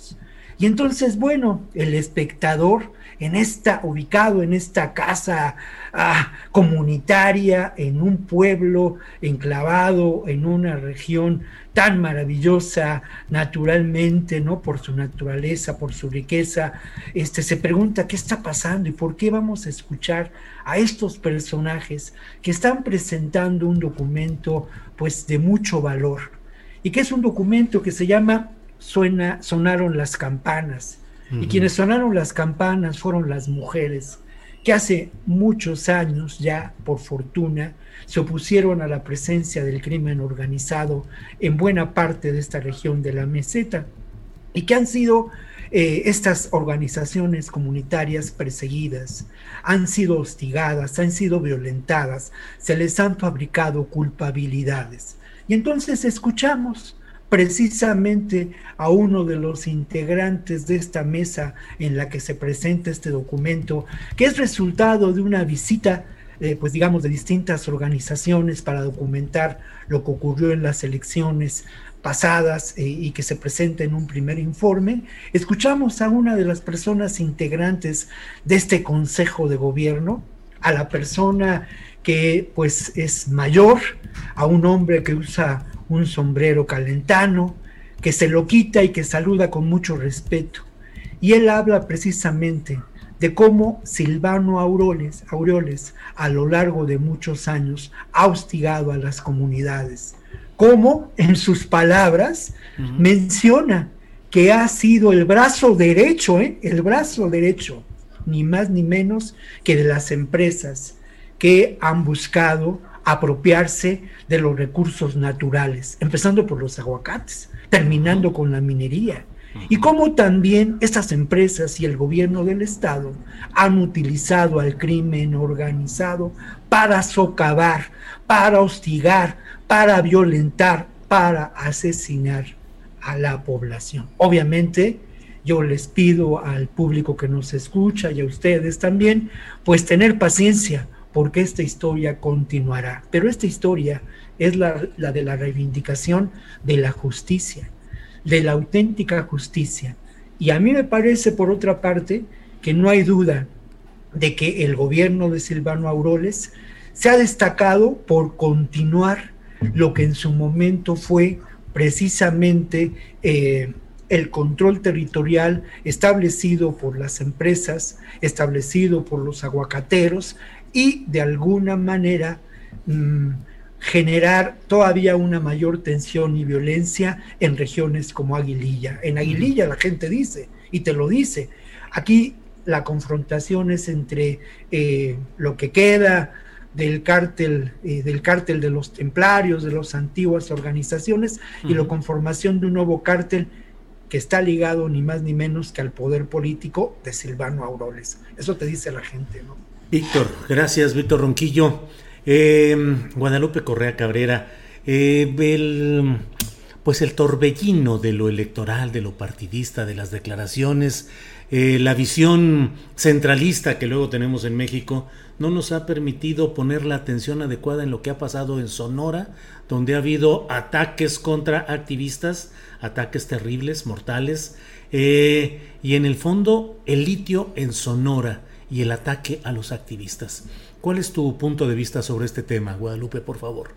Y entonces, bueno, el espectador en esta, ubicado en esta casa ah, comunitaria, en un pueblo enclavado en una región tan maravillosa naturalmente, ¿no? Por su naturaleza, por su riqueza, este se pregunta qué está pasando y por qué vamos a escuchar a estos personajes que están presentando un documento pues de mucho valor y que es un documento que se llama Suena, sonaron las campanas y quienes sonaron las campanas fueron las mujeres, que hace muchos años ya, por fortuna, se opusieron a la presencia del crimen organizado en buena parte de esta región de la meseta y que han sido eh, estas organizaciones comunitarias perseguidas, han sido hostigadas, han sido violentadas, se les han fabricado culpabilidades. Y entonces escuchamos precisamente a uno de los integrantes de esta mesa en la que se presenta este documento, que es resultado de una visita, eh, pues digamos, de distintas organizaciones para documentar lo que ocurrió en las elecciones pasadas eh, y que se presenta en un primer informe, escuchamos a una de las personas integrantes de este Consejo de Gobierno, a la persona que pues es mayor, a un hombre que usa un sombrero calentano, que se lo quita y que saluda con mucho respeto. Y él habla precisamente de cómo Silvano Aureoles, Aureoles a lo largo de muchos años ha hostigado a las comunidades. Cómo, en sus palabras, menciona que ha sido el brazo derecho, ¿eh? el brazo derecho, ni más ni menos que de las empresas que han buscado apropiarse de los recursos naturales, empezando por los aguacates, terminando con la minería. Y cómo también estas empresas y el gobierno del Estado han utilizado al crimen organizado para socavar, para hostigar, para violentar, para asesinar a la población. Obviamente, yo les pido al público que nos escucha y a ustedes también, pues tener paciencia, porque esta historia continuará. Pero esta historia es la, de la reivindicación de la justicia, de la auténtica justicia. Y a mí me parece, por otra parte, que no hay duda de que el gobierno de Silvano Auroles se ha destacado por continuar lo que en su momento fue precisamente eh, el control territorial establecido por las empresas, establecido por los aguacateros y de alguna manera mm, generar todavía una mayor tensión y violencia en regiones como Aguililla. En Aguililla la gente dice, y te lo dice, aquí la confrontación es entre eh, lo que queda del cártel, eh, del cártel de los templarios, de las antiguas organizaciones, y la conformación de un nuevo cártel que está ligado ni más ni menos que al poder político de Silvano Auroles. Eso te dice la gente, ¿no? Víctor, gracias, Víctor Ronquillo. Eh, Guadalupe Correa Cabrera, eh, el, pues el torbellino de lo electoral, de lo partidista, de las declaraciones, eh, la visión centralista que luego tenemos en México, no nos ha permitido poner la atención adecuada en lo que ha pasado en Sonora, donde ha habido ataques contra activistas, ataques terribles, mortales, y en el fondo el litio en Sonora y el ataque a los activistas. ¿Cuál es tu punto de vista sobre este tema, Guadalupe, por favor?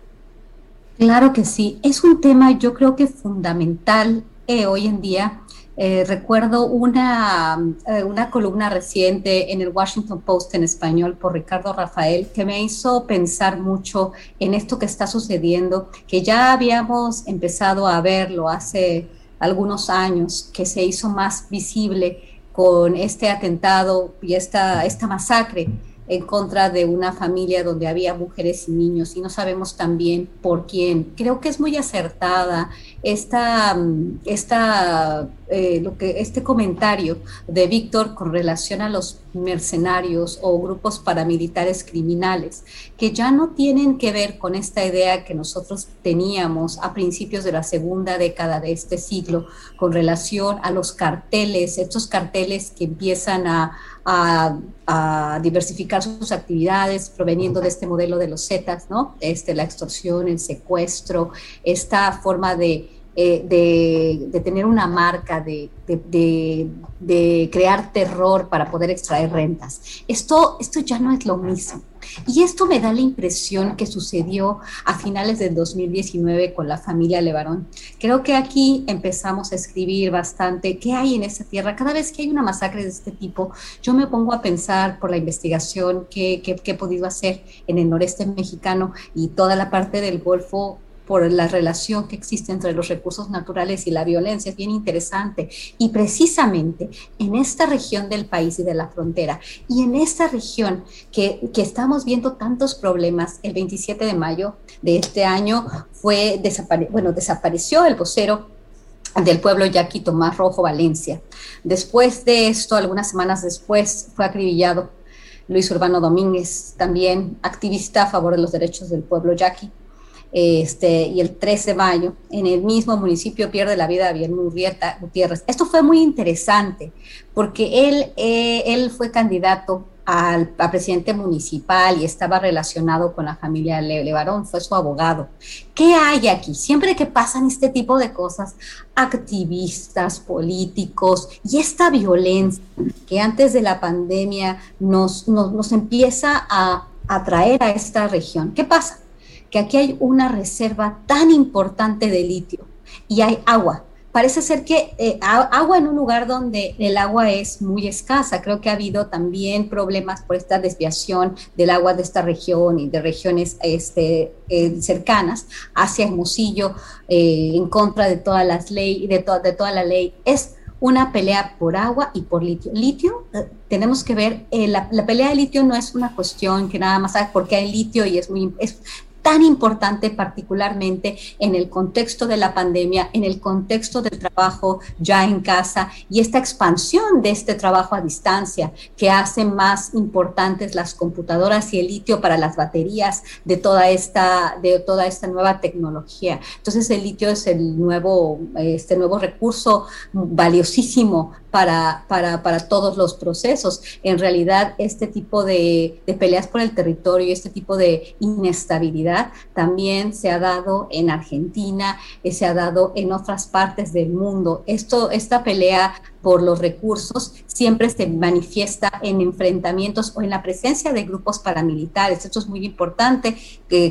Claro que sí, es un tema yo creo que fundamental eh, hoy en día. Eh, recuerdo una, eh, una columna reciente en el Washington Post en español por Ricardo Rafael que me hizo pensar mucho en esto que está sucediendo, que ya habíamos empezado a verlo hace algunos años, que se hizo más visible con este atentado y esta, esta masacre en contra de una familia donde había mujeres y niños y no sabemos también por quién. Creo que es muy acertada esta, esta, eh, lo que, este comentario de Víctor con relación a los mercenarios o grupos paramilitares criminales, que ya no tienen que ver con esta idea que nosotros teníamos a principios de la segunda década de este siglo con relación a los carteles, estos carteles que empiezan a a, diversificar sus actividades proveniendo de este modelo de los Zetas, ¿no? Este, la extorsión, el secuestro, esta forma de, eh, de, tener una marca, de, de, crear terror para poder extraer rentas. Esto, esto ya no es lo mismo. Y esto me da la impresión que sucedió a finales del 2019 con la familia Levarón. Creo que aquí empezamos a escribir bastante qué hay en esa tierra. Cada vez que hay una masacre de este tipo, yo me pongo a pensar por la investigación que, que he podido hacer en el noreste mexicano y toda la parte del Golfo por la relación que existe entre los recursos naturales y la violencia, es bien interesante. Y precisamente en esta región del país y de la frontera, y en esta región que, que estamos viendo tantos problemas, el 27 de mayo de este año fue desapare bueno, desapareció el vocero del pueblo yaqui Tomás Rojo Valencia. Después de esto, algunas semanas después, fue acribillado Luis Urbano Domínguez, también activista a favor de los derechos del pueblo yaqui este, y el 13 de mayo, en el mismo municipio pierde la vida Javier Murrieta Gutiérrez. Esto fue muy interesante porque él, eh, él fue candidato al, a presidente municipal y estaba relacionado con la familia Levarón, fue su abogado. ¿Qué hay aquí? Siempre que pasan este tipo de cosas, activistas, políticos y esta violencia que antes de la pandemia nos, nos, nos empieza a atraer a esta región, ¿qué pasa? Que aquí hay una reserva tan importante de litio y hay agua parece ser que eh, agua en un lugar donde el agua es muy escasa. Creo que ha habido también problemas por esta desviación del agua de esta región y de regiones este, eh, cercanas hacia Hermosillo eh, en contra de todas las leyes, de, de toda la ley. Es una pelea por agua y por litio. Litio, tenemos que ver, la, pelea de litio no es una cuestión que nada más sabe por qué hay litio y es muy, es, tan importante particularmente en el contexto de la pandemia, en el contexto del trabajo ya en casa y esta expansión de este trabajo a distancia que hace más importantes las computadoras y el litio para las baterías de toda esta, de toda esta nueva tecnología. Entonces el litio es el nuevo, este nuevo recurso valiosísimo para, para, para, todos los procesos. En realidad, este tipo de, de, peleas por el territorio, este tipo de inestabilidad también se ha dado en Argentina, eh, se ha dado en otras partes del mundo. Esto, esta pelea por los recursos siempre se manifiesta en enfrentamientos o en la presencia de grupos paramilitares. Esto es muy importante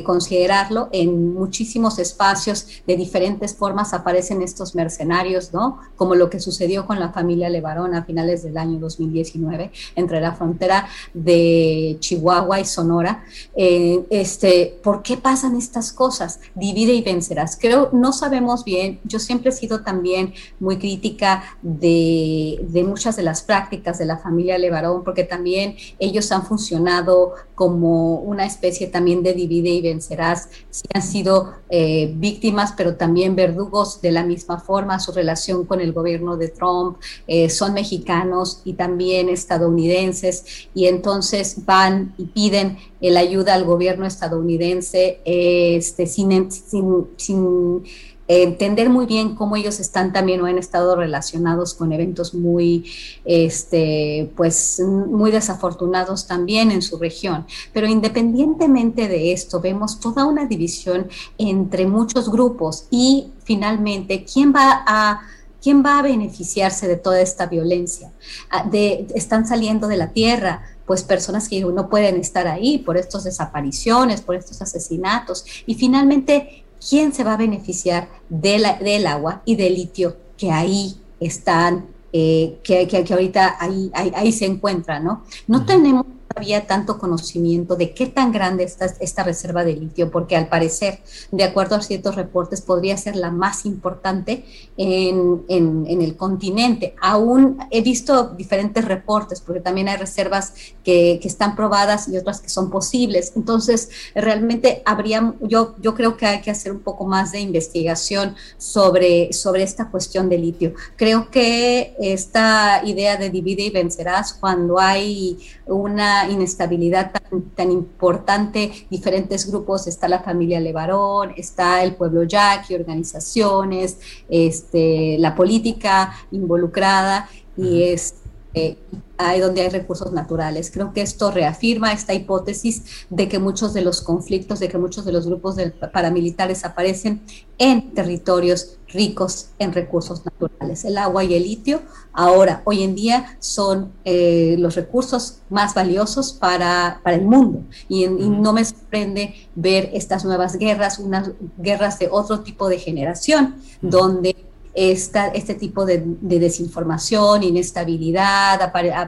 considerarlo. En muchísimos espacios de diferentes formas aparecen estos mercenarios, ¿no? Como lo que sucedió con la familia Levarón a finales del año 2019 entre la frontera de Chihuahua y Sonora. Eh, este, ¿Por qué pasan estas cosas? Divide y vencerás. Creo, no sabemos bien. Yo siempre he sido también muy crítica de de, muchas de las prácticas de la familia Levarón, porque también ellos han funcionado como una especie también de divide y vencerás, sí han sido eh, víctimas, pero también verdugos de la misma forma, su relación con el gobierno de Trump, eh, son mexicanos y también estadounidenses, y entonces van y piden la ayuda al gobierno estadounidense este, sin, sin, sin entender muy bien cómo ellos están también o han estado relacionados con eventos muy, este, pues, muy desafortunados también en su región. Pero independientemente de esto, vemos toda una división entre muchos grupos y finalmente, ¿quién va a ¿Quién va a beneficiarse de toda esta violencia? Ah, de, están saliendo de la tierra, pues personas que no pueden estar ahí por estas desapariciones, por estos asesinatos. Y finalmente, quién se va a beneficiar de la, del agua y del litio que ahí están, eh, que, que, ahorita ahí, ahí, se encuentran, ¿no? No tenemos había tanto conocimiento de qué tan grande está esta reserva de litio, porque al parecer, de acuerdo a ciertos reportes, podría ser la más importante en, en, el continente. Aún he visto diferentes reportes, porque también hay reservas que, que, están probadas y otras que son posibles. Entonces, realmente habría, yo, yo creo que hay que hacer un poco más de investigación sobre, sobre esta cuestión de litio. Creo que esta idea de divide y vencerás cuando hay una inestabilidad tan, importante, diferentes grupos, está la familia Levarón, está el pueblo yaqui, organizaciones, este, la política involucrada y es eh, hay donde hay recursos naturales. Creo que esto reafirma esta hipótesis de que muchos de los conflictos, de que muchos de los grupos paramilitares aparecen en territorios ricos en recursos naturales. El agua y el litio ahora, hoy en día, son eh, los recursos más valiosos para, para el mundo. Y, no me sorprende ver estas nuevas guerras, unas guerras de otro tipo de generación, donde esta, este tipo de, desinformación, inestabilidad,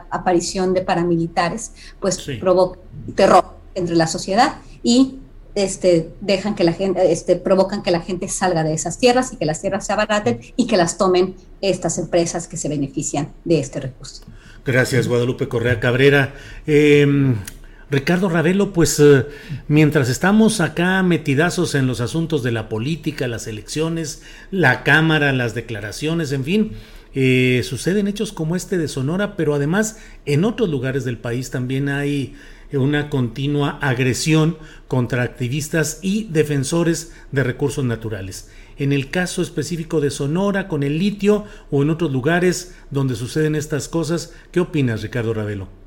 aparición de paramilitares, pues provoca terror entre la sociedad y este, dejan que la gente, este, provocan que la gente salga de esas tierras y que las tierras se abaraten y que las tomen estas empresas que se benefician de este recurso. Gracias, Guadalupe Correa Cabrera. Em, Ricardo Ravelo, pues eh, mientras estamos acá metidazos en los asuntos de la política, las elecciones, la Cámara, las declaraciones, en fin, eh, suceden hechos como este de Sonora, pero además en otros lugares del país también hay una continua agresión contra activistas y defensores de recursos naturales. En el caso específico de Sonora, con el litio o en otros lugares donde suceden estas cosas, ¿qué opinas, Ricardo Ravelo?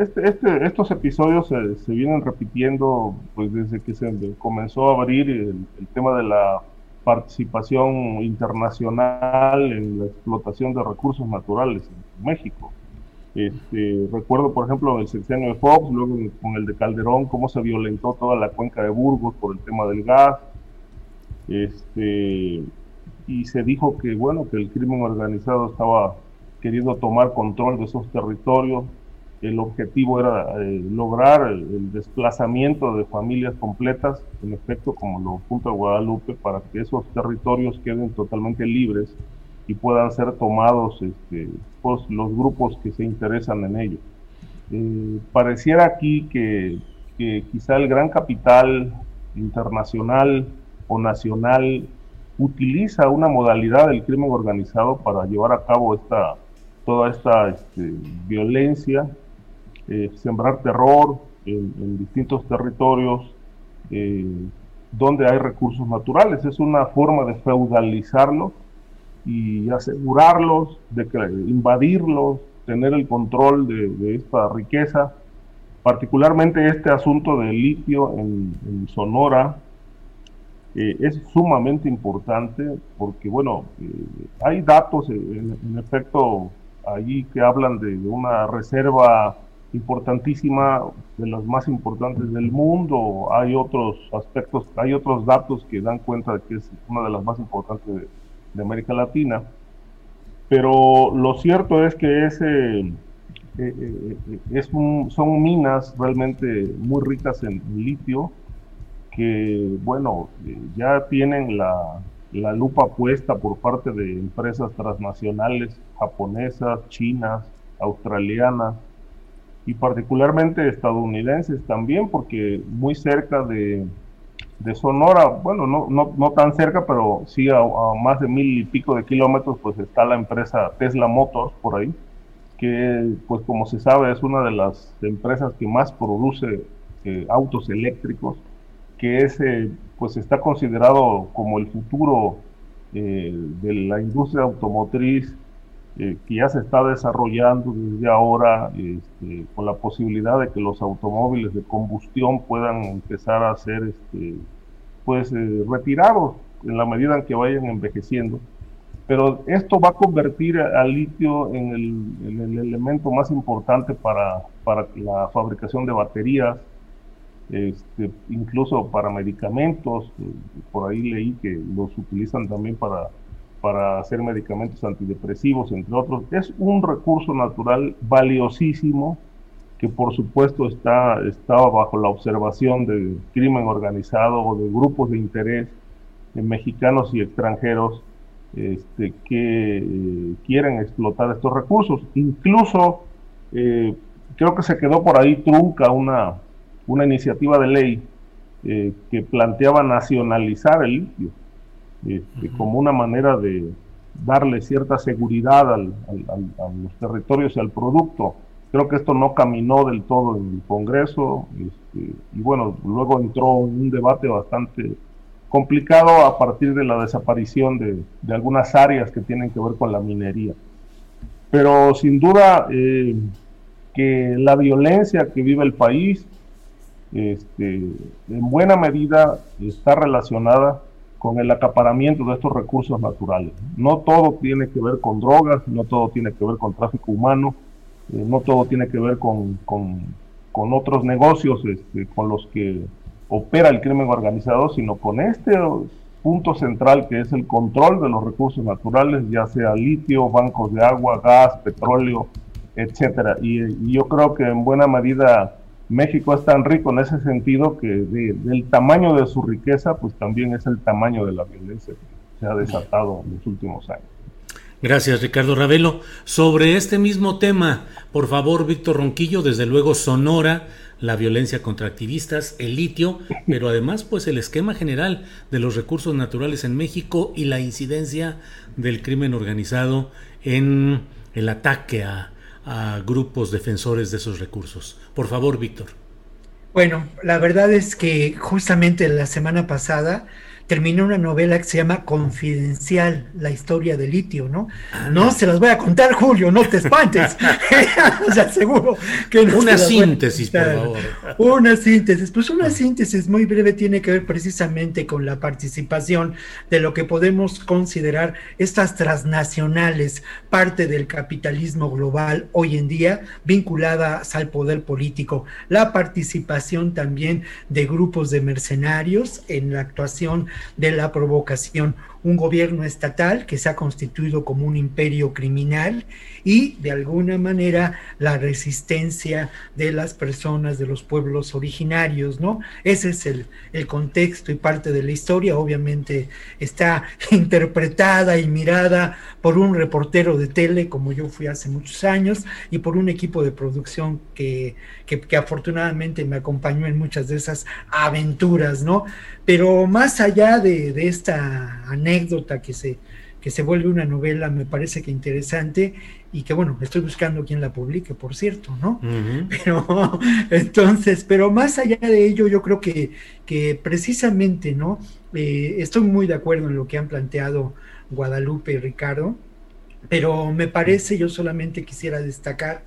Este, este, estos episodios se, se, vienen repitiendo pues desde que se comenzó a abrir el, el, tema de la participación internacional en la explotación de recursos naturales en México. Este, recuerdo, por ejemplo, el sexenio de Fox, luego con el de Calderón, cómo se violentó toda la cuenca de Burgos por el tema del gas. Este, y se dijo que, bueno, que el crimen organizado estaba queriendo tomar control de esos territorios el objetivo era eh, lograr el, desplazamiento de familias completas, en efecto, como lo apunta Guadalupe, para que esos territorios queden totalmente libres y puedan ser tomados este, pues, los grupos que se interesan en ello. Eh, pareciera aquí que, que, quizá el gran capital internacional o nacional utiliza una modalidad del crimen organizado para llevar a cabo esta, toda esta este, violencia eh, sembrar terror en, en distintos territorios eh, donde hay recursos naturales. Es una forma de feudalizarlos y asegurarlos, de que, invadirlos, tener el control de, de, esta riqueza. Particularmente este asunto del litio en, en Sonora eh, es sumamente importante porque, bueno, hay datos en, en, efecto allí que hablan de, de una reserva importantísima, de las más importantes del mundo. Hay otros aspectos, hay otros datos que dan cuenta de que es una de las más importantes de, de América Latina. Pero lo cierto es que ese, eh, eh, es un, son minas realmente muy ricas en litio, que, bueno, ya tienen la, la lupa puesta por parte de empresas transnacionales japonesas, chinas, australianas, y particularmente estadounidenses también, porque muy cerca de, de Sonora, bueno, no, no, no, tan cerca, pero sí a, más de mil y pico de kilómetros, pues está la empresa Tesla Motors por ahí, que pues como se sabe es una de las empresas que más produce eh, autos eléctricos, que es, eh, pues está considerado como el futuro eh, de la industria automotriz eh, que ya se está desarrollando desde ahora este, con la posibilidad de que los automóviles de combustión puedan empezar a ser este, pues eh, retirados en la medida en que vayan envejeciendo. Pero esto va a convertir al litio en el, en el elemento más importante para, para, la fabricación de baterías, este, incluso para medicamentos. Por ahí leí que los utilizan también para para hacer medicamentos antidepresivos, entre otros. Es un recurso natural valiosísimo que por supuesto está, estaba bajo la observación del crimen organizado o de grupos de interés mexicanos y extranjeros este, que eh, quieren explotar estos recursos. Incluso eh, creo que se quedó por ahí trunca una, una iniciativa de ley eh, que planteaba nacionalizar el litio este, como una manera de darle cierta seguridad al, al, al, a los territorios y al producto. Creo que esto no caminó del todo en el Congreso este, y bueno, luego entró en un debate bastante complicado a partir de la desaparición de, de algunas áreas que tienen que ver con la minería. Pero sin duda eh, que la violencia que vive el país este, en buena medida está relacionada con el acaparamiento de estos recursos naturales. No todo tiene que ver con drogas, no todo tiene que ver con tráfico humano, eh, no todo tiene que ver con, con, con otros negocios este, con los que opera el crimen organizado, sino con este punto central que es el control de los recursos naturales, ya sea litio, bancos de agua, gas, petróleo, etcétera. Y, yo creo que en buena medida México es tan rico en ese sentido que del tamaño de su riqueza, pues también es el tamaño de la violencia que se ha desatado en los últimos años. Gracias, Ricardo Ravelo. Sobre este mismo tema, por favor, Víctor Ronquillo, desde luego Sonora, la violencia contra activistas, el litio, pero además pues el esquema general de los recursos naturales en México y la incidencia del crimen organizado en el ataque a, a grupos defensores de esos recursos. Por favor, Víctor. Bueno, la verdad es que justamente la semana pasada terminó una novela que se llama Confidencial, la historia de litio, ¿no? Ah, no se las voy a contar, Julio, no te espantes. o aseguro que no Una síntesis, por favor. Una síntesis. Pues una síntesis muy breve tiene que ver precisamente con la participación de lo que podemos considerar estas transnacionales, parte del capitalismo global hoy en día, vinculadas al poder político. La participación también de grupos de mercenarios en la actuación de la provocación un gobierno estatal que se ha constituido como un imperio criminal y de alguna manera la resistencia de las personas de los pueblos originarios, ¿no? Ese es el, el contexto y parte de la historia, obviamente está interpretada y mirada por un reportero de tele, como yo fui hace muchos años, y por un equipo de producción que, que, que afortunadamente me acompañó en muchas de esas aventuras, ¿no? Pero más allá de, de esta anécdota, que se, que se vuelve una novela, me parece que interesante y que bueno, estoy buscando quien la publique, por cierto, ¿no? Pero entonces, pero más allá de ello, yo creo que, que precisamente, ¿no? Eh, estoy muy de acuerdo en lo que han planteado Guadalupe y Ricardo, pero me parece, yo solamente quisiera destacar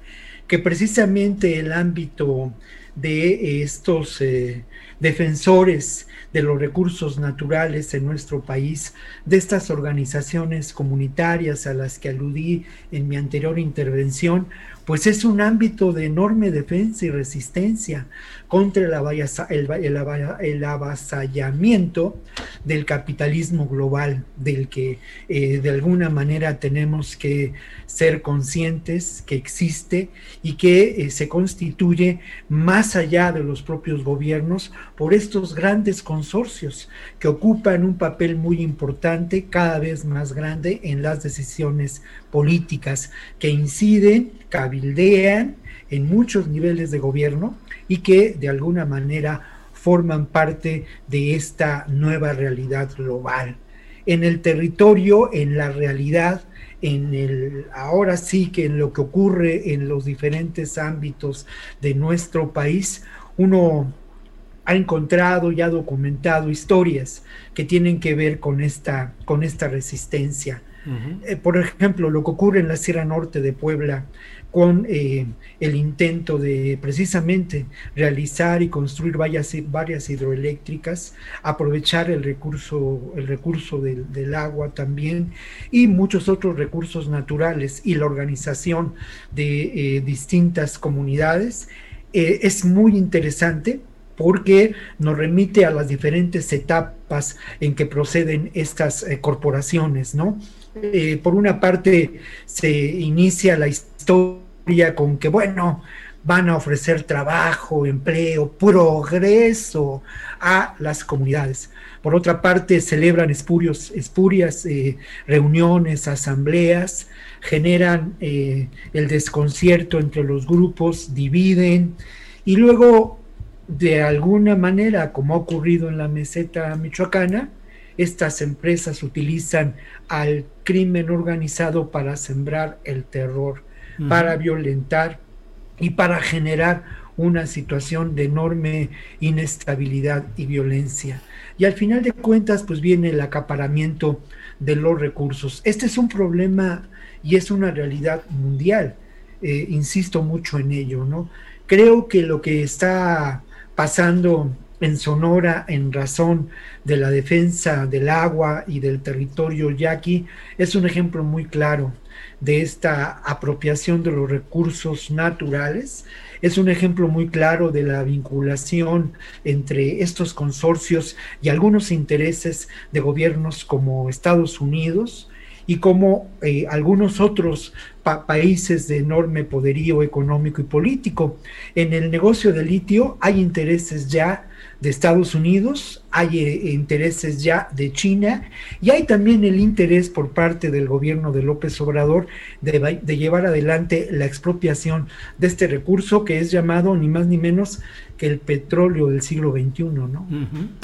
que precisamente el ámbito de estos eh, defensores de los recursos naturales en nuestro país, de estas organizaciones comunitarias a las que aludí en mi anterior intervención, pues es un ámbito de enorme defensa y resistencia contra el, avasallamiento del capitalismo global, del que eh, de alguna manera tenemos que ser conscientes que existe y que eh, se constituye más allá de los propios gobiernos por estos grandes consorcios que ocupan un papel muy importante, cada vez más grande en las decisiones políticas, que inciden, cabildean en muchos niveles de gobierno y que de alguna manera forman parte de esta nueva realidad global. En el territorio, en la realidad, en el ahora sí que en lo que ocurre en los diferentes ámbitos de nuestro país, uno ha encontrado y ha documentado historias que tienen que ver con esta, con esta resistencia. Eh, por ejemplo, lo que ocurre en la Sierra Norte de Puebla con eh, el intento de precisamente realizar y construir varias, varias hidroeléctricas, aprovechar el recurso, el recurso del, agua también y muchos otros recursos naturales y la organización de eh, distintas comunidades. es muy interesante porque nos remite a las diferentes etapas en que proceden estas eh, corporaciones, ¿no? Eh, por una parte, se inicia la historia con que, bueno, van a ofrecer trabajo, empleo, progreso a las comunidades. Por otra parte, celebran espurios, espurias eh, reuniones, asambleas, generan el desconcierto entre los grupos, dividen y luego de alguna manera, como ha ocurrido en la meseta michoacana, estas empresas utilizan al crimen organizado para sembrar el terror, para violentar y para generar una situación de enorme inestabilidad y violencia. Y al final de cuentas, pues viene el acaparamiento de los recursos. Este es un problema y es una realidad mundial. Eh, insisto mucho en ello, ¿no? Creo que lo que está pasando en Sonora en razón de la defensa del agua y del territorio yaqui es un ejemplo muy claro de esta apropiación de los recursos naturales. Es un ejemplo muy claro de la vinculación entre estos consorcios y algunos intereses de gobiernos como Estados Unidos y como eh, algunos otros países de enorme poderío económico y político. En el negocio de litio hay intereses ya de Estados Unidos, hay eh, intereses ya de China y hay también el interés por parte del gobierno de López Obrador de, de, llevar adelante la expropiación de este recurso que es llamado ni más ni menos el petróleo del siglo XXI, ¿no?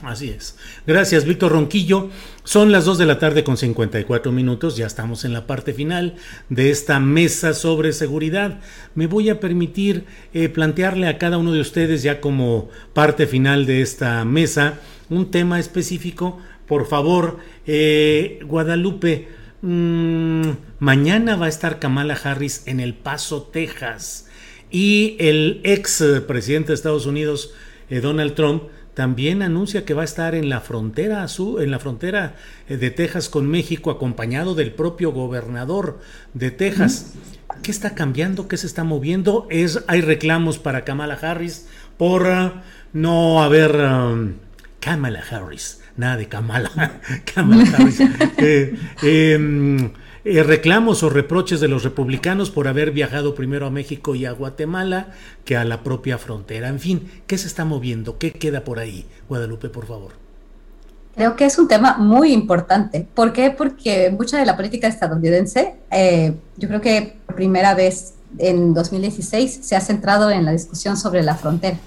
así es. Gracias, Víctor Ronquillo. Son las 2 de la tarde con 54 minutos, ya estamos en la parte final de esta mesa sobre seguridad. Me voy a permitir eh, plantearle a cada uno de ustedes, ya como parte final de esta mesa, un tema específico. Por favor, eh, Guadalupe, mm, mañana va a estar Kamala Harris en El Paso, Texas. Y el ex presidente de Estados Unidos, eh, Donald Trump, también anuncia que va a estar en la frontera en la frontera eh, de Texas con México, acompañado del propio gobernador de Texas. ¿Qué está cambiando? ¿Qué se está moviendo? Es, hay reclamos para Kamala Harris por uh, no haber um, Kamala Harris, nada de Kamala, Kamala Harris. Eh, em, eh, reclamos o reproches de los republicanos por haber viajado primero a México y a Guatemala que a la propia frontera. En fin, ¿qué se está moviendo? ¿Qué queda por ahí? Guadalupe, por favor. Creo que es un tema muy importante. ¿Por qué? Porque mucha de la política estadounidense, eh, yo creo que por primera vez en 2016 se ha centrado en la discusión sobre la frontera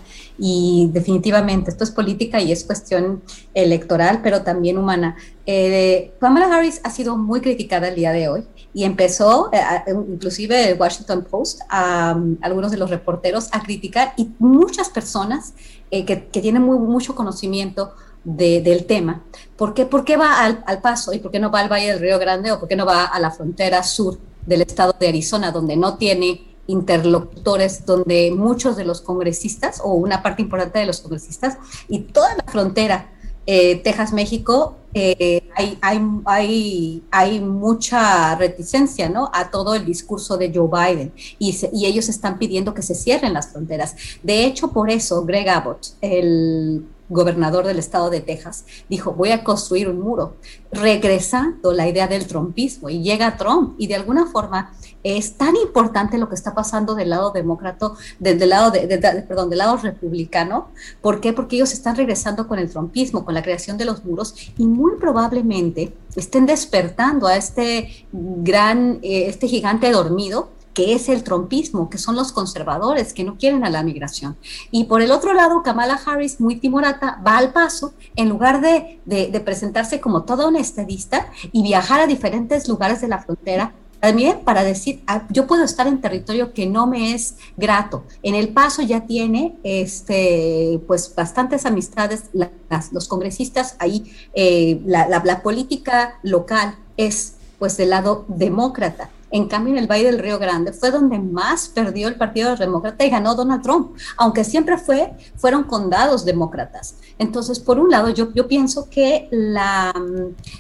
y definitivamente esto es política y es cuestión electoral, pero también humana. Eh, Kamala Harris ha sido muy criticada el día de hoy y empezó, eh, inclusive el Washington Post, a, algunos de los reporteros a criticar y muchas personas eh, que, que, tienen mucho conocimiento de, del tema. ¿Por qué, ¿Por qué va al, al, paso y por qué no va al Valle del Río Grande o por qué no va a la frontera sur del estado de Arizona, donde no tiene interlocutores donde muchos de los congresistas o una parte importante de los congresistas y toda la frontera eh, Texas-México eh, hay, hay, hay, hay, mucha reticencia ¿no? a todo el discurso de Joe Biden y, y, ellos están pidiendo que se cierren las fronteras. De hecho, por eso Greg Abbott, el gobernador del estado de Texas, dijo, voy a construir un muro, regresando la idea del trumpismo. Y llega Trump y de alguna forma es tan importante lo que está pasando del lado demócrata, del, lado de, perdón, del lado republicano. ¿Por qué? Porque ellos están regresando con el trumpismo, con la creación de los muros y muy probablemente estén despertando a este gran, eh, este gigante dormido que es el trompismo, que son los conservadores que no quieren a la migración. Y por el otro lado, Kamala Harris, muy timorata, va al paso, en lugar de, presentarse como toda una estadista y viajar a diferentes lugares de la frontera, también para decir, ah, yo puedo estar en territorio que no me es grato. En el paso ya tiene este, pues bastantes amistades, las, los congresistas ahí, eh, la, la, la política local es pues del lado demócrata. En cambio, en el Valle del Río Grande fue donde más perdió el Partido Demócrata y ganó Donald Trump, aunque siempre fue, fueron condados demócratas. Entonces, por un lado, yo, yo pienso que la,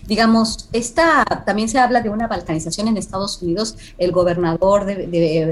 digamos, esta, también se habla de una balcanización en Estados Unidos, el gobernador de,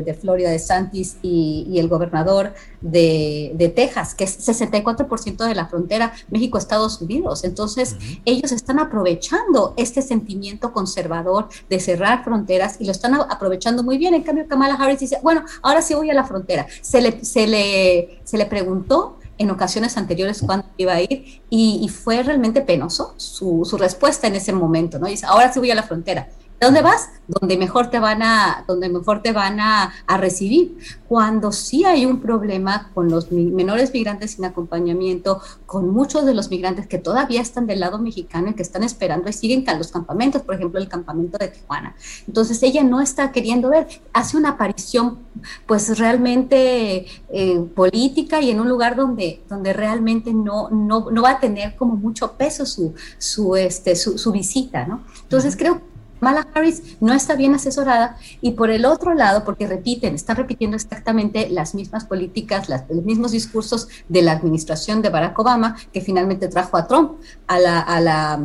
de, Florida, de Santis, y, y el gobernador de, de, Texas, que es 64% de la frontera México-Estados Unidos. Entonces, ellos están aprovechando este sentimiento conservador de cerrar fronteras y lo están aprovechando muy bien. En cambio, Kamala Harris dice, bueno, ahora sí voy a la frontera. Se le, se le, se le preguntó en ocasiones anteriores cuándo iba a ir y, fue realmente penoso su, su, respuesta en ese momento, ¿no? Dice, ahora sí voy a la frontera. ¿Dónde vas? Donde mejor te van a, donde mejor te van a, recibir. Cuando sí hay un problema con los menores migrantes sin acompañamiento, con muchos de los migrantes que todavía están del lado mexicano y que están esperando y siguen a los campamentos, por ejemplo, el campamento de Tijuana. Entonces ella no está queriendo ver, hace una aparición pues realmente eh, política y en un lugar donde, donde realmente no, no, no, va a tener como mucho peso su, su, este, su, su visita, ¿no? Entonces creo Kamala Harris no está bien asesorada y por el otro lado, porque repiten, están repitiendo exactamente las mismas políticas, los mismos discursos de la administración de Barack Obama que finalmente trajo a Trump a la, a la,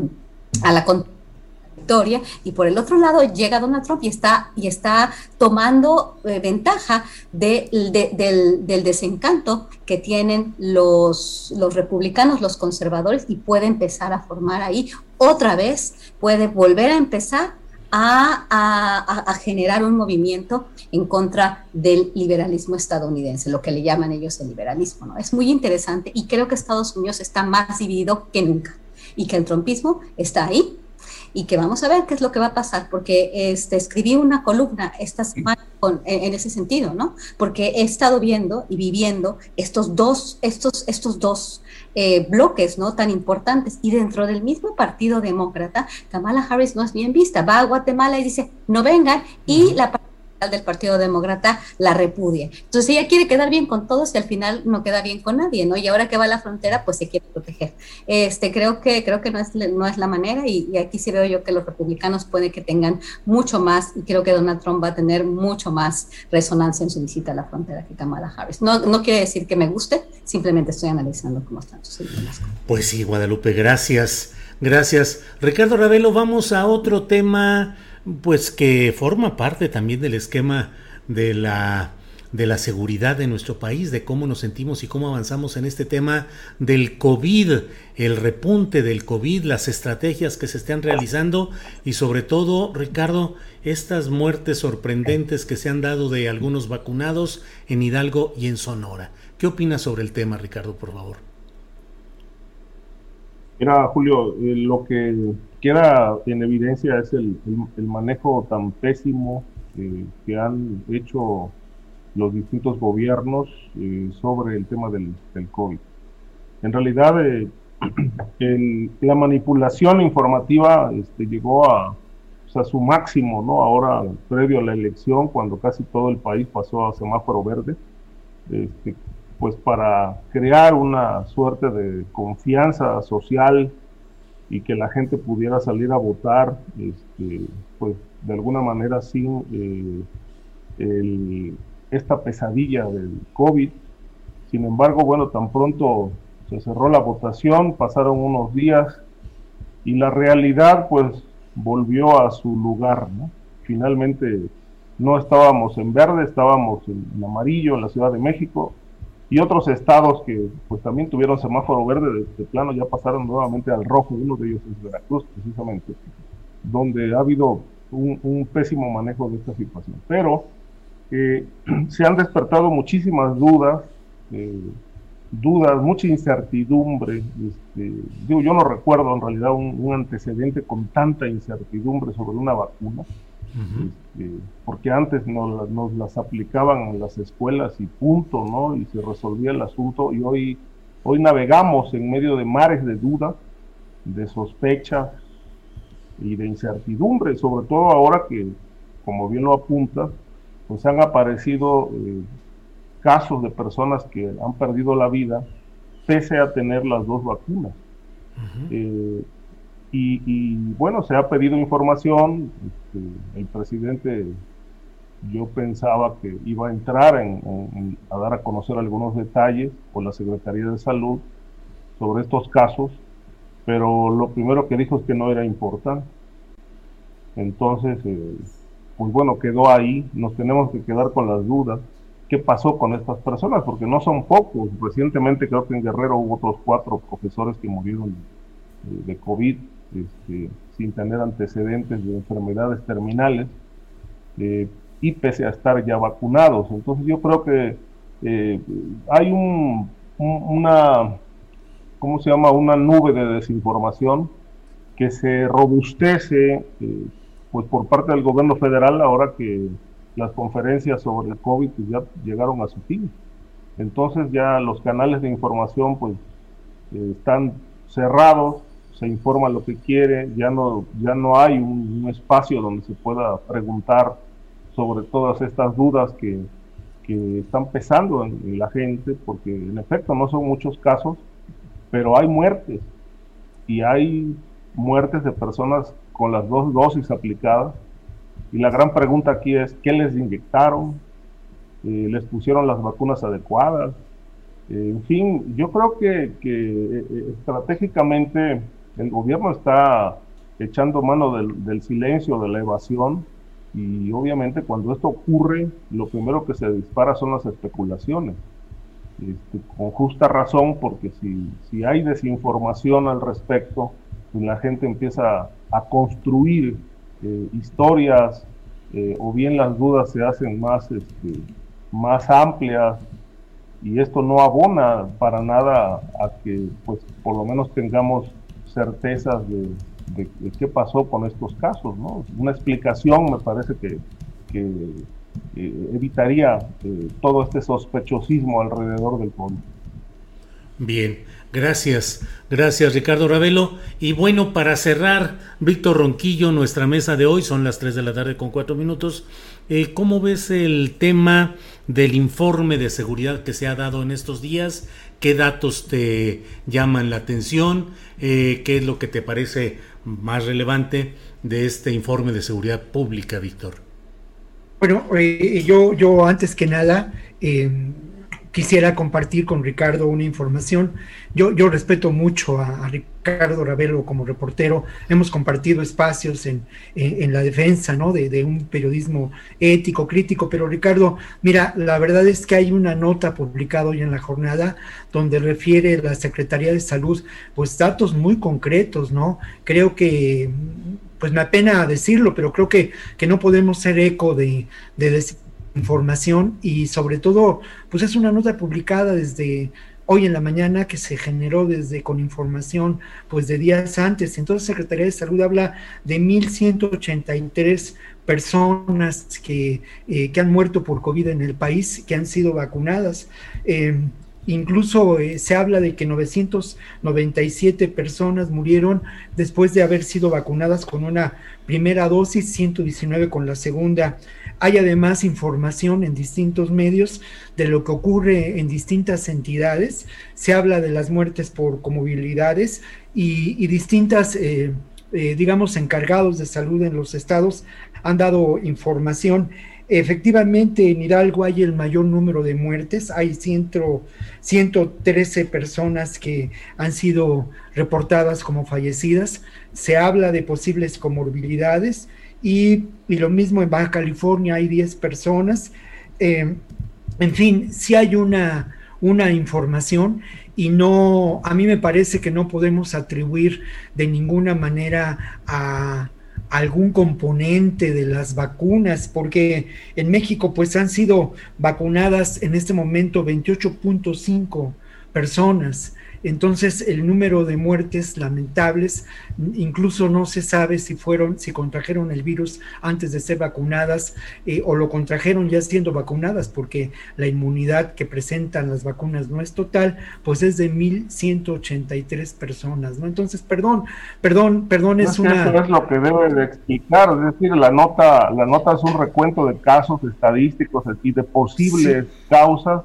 a la victoria y por el otro lado llega Donald Trump y está, y está tomando eh, ventaja del, del, desencanto que tienen los, los republicanos, los conservadores y puede empezar a formar ahí otra vez, puede volver a empezar a, generar un movimiento en contra del liberalismo estadounidense, lo que le llaman ellos el liberalismo. ¿no? Es muy interesante y creo que Estados Unidos está más dividido que nunca y que el trumpismo está ahí y que vamos a ver qué es lo que va a pasar, porque este, escribí una columna esta semana en, ese sentido, ¿no? Porque he estado viendo y viviendo estos dos, estos, estos dos eh, bloques, ¿no? Tan importantes. Y dentro del mismo Partido Demócrata, Kamala Harris no es bien vista. Va a Guatemala y dice, no vengan, y la del Partido Demócrata la repudia. Entonces ella quiere quedar bien con todos y al final no queda bien con nadie, ¿no? Y ahora que va a la frontera, pues se quiere proteger. Este, creo que, creo que no es, no es la manera y, aquí sí veo yo que los republicanos puede que tengan mucho más y creo que Donald Trump va a tener mucho más resonancia en su visita a la frontera que Kamala Harris. No, no quiere decir que me guste, simplemente estoy analizando cómo están sucediendo Pues sí, Guadalupe, gracias. Gracias. Ricardo Ravelo, vamos a otro tema pues que forma parte también del esquema de la de la seguridad de nuestro país, de cómo nos sentimos y cómo avanzamos en este tema del COVID, el repunte del COVID, las estrategias que se están realizando y sobre todo, Ricardo, estas muertes sorprendentes que se han dado de algunos vacunados en Hidalgo y en Sonora. ¿Qué opinas sobre el tema, Ricardo, por favor? Mira, Julio, eh, lo que queda en evidencia es el, manejo tan pésimo eh, que han hecho los distintos gobiernos eh, sobre el tema del, COVID. En realidad, la manipulación informativa este, llegó a, a, su máximo, ¿no? Ahora, previo a la elección, cuando casi todo el país pasó a semáforo verde, este, pues para crear una suerte de confianza social y que la gente pudiera salir a votar, este, pues de alguna manera sin eh, esta pesadilla del COVID. Sin embargo, bueno, tan pronto se cerró la votación, pasaron unos días y la realidad pues volvió a su lugar. Finalmente no estábamos en verde, estábamos en amarillo en la Ciudad de México, y otros estados que pues también tuvieron semáforo verde de, plano ya pasaron nuevamente al rojo, uno de ellos es Veracruz precisamente, donde ha habido un, pésimo manejo de esta situación. Pero eh, se han despertado muchísimas dudas, eh, dudas, mucha incertidumbre. Este, digo, yo no recuerdo en realidad un antecedente con tanta incertidumbre sobre una vacuna. Este, porque antes nos, nos, las aplicaban en las escuelas y punto, ¿no? Y se resolvía el asunto y hoy, hoy navegamos en medio de mares de dudas, de sospechas y de incertidumbre, sobre todo ahora que, como bien lo apunta, pues han aparecido eh, casos de personas que han perdido la vida pese a tener las dos vacunas. Y, bueno, se ha pedido información. Este, el presidente, yo pensaba que iba a entrar en, a dar a conocer algunos detalles por la Secretaría de Salud sobre estos casos, pero lo primero que dijo es que no era importante. Entonces, eh, pues bueno, quedó ahí. Nos tenemos que quedar con las dudas. ¿Qué pasó con estas personas? Porque no son pocos. Recientemente creo que en Guerrero hubo otros cuatro profesores que murieron de COVID este, sin tener antecedentes de enfermedades terminales eh, y pese a estar ya vacunados. Entonces yo creo que eh, hay un, una, ¿cómo se llama? Una nube de desinformación que se robustece eh, pues por parte del gobierno federal ahora que las conferencias sobre el COVID pues, ya llegaron a su fin. Entonces ya los canales de información pues están cerrados, se informa lo que quiere, ya no, ya no hay un, espacio donde se pueda preguntar sobre todas estas dudas que, que están pesando en, la gente, porque en efecto no son muchos casos, pero hay muertes y hay muertes de personas con las dos dosis aplicadas. Y la gran pregunta aquí es, ¿qué les inyectaron? Eh, ¿Les pusieron las vacunas adecuadas? Eh, en fin, yo creo que, que eh, estratégicamente el gobierno está echando mano del, silencio, de la evasión, y obviamente cuando esto ocurre, lo primero que se dispara son las especulaciones. Este, con justa razón, porque si, si, hay desinformación al respecto, pues la gente empieza a construir eh, historias eh, o bien las dudas se hacen más, este, más amplias y esto no abona para nada a que pues por lo menos tengamos certezas de, qué pasó con estos casos. ¿no? Una explicación me parece que, eh, evitaría eh, todo este sospechosismo alrededor del fondo. Bien, gracias, gracias Ricardo Ravelo. Y bueno, para cerrar, Víctor Ronquillo, nuestra mesa de hoy, son las 3 de la tarde con 4 minutos. Eh, ¿Cómo ves el tema del informe de seguridad que se ha dado en estos días? ¿Qué datos te llaman la atención? ¿Qué es lo que te parece más relevante de este informe de seguridad pública, Víctor? Bueno, eh, yo, yo antes que nada eh, quisiera compartir con Ricardo una información. Yo, respeto mucho a, Ricardo Ravelo como reportero. Hemos compartido espacios en, la defensa ¿no? de, de, un periodismo ético, crítico, pero Ricardo, mira, la verdad es que hay una nota publicada hoy en la jornada donde refiere la Secretaría de Salud, pues datos muy concretos, ¿no? Creo que pues me apena decirlo, pero creo que, que no podemos ser eco de, de, información y sobre todo, pues es una nota publicada desde hoy en la mañana que se generó desde con información pues de días antes. Entonces Secretaría de Salud habla de 1.183 personas que, eh, que han muerto por COVID en el país, que han sido vacunadas. Eh, Incluso eh, se habla de que 997 personas murieron después de haber sido vacunadas con una primera dosis, 119 con la segunda. Hay además información en distintos medios de lo que ocurre en distintas entidades. Se habla de las muertes por comorbilidades y, distintas, eh, eh, digamos, encargados de salud en los estados han dado información. Efectivamente, en Hidalgo hay el mayor número de muertes, hay 113 personas que han sido reportadas como fallecidas, se habla de posibles comorbilidades y, lo mismo en Baja California hay 10 personas. Eh, en fin, si hay una, una información y no, a mí me parece que no podemos atribuir de ninguna manera a algún componente de las vacunas, porque en México pues han sido vacunadas en este momento 28.5 personas entonces, el número de muertes lamentables, incluso no se sabe si fueron, si contrajeron el virus antes de ser vacunadas eh, o lo contrajeron ya siendo vacunadas, porque la inmunidad que presentan las vacunas no es total, pues es de 1.183 personas, ¿no? Entonces, perdón, perdón, perdón, es una... Eso es lo que debe de explicar, es decir, la nota, la nota es un recuento de casos estadísticos y de posibles causas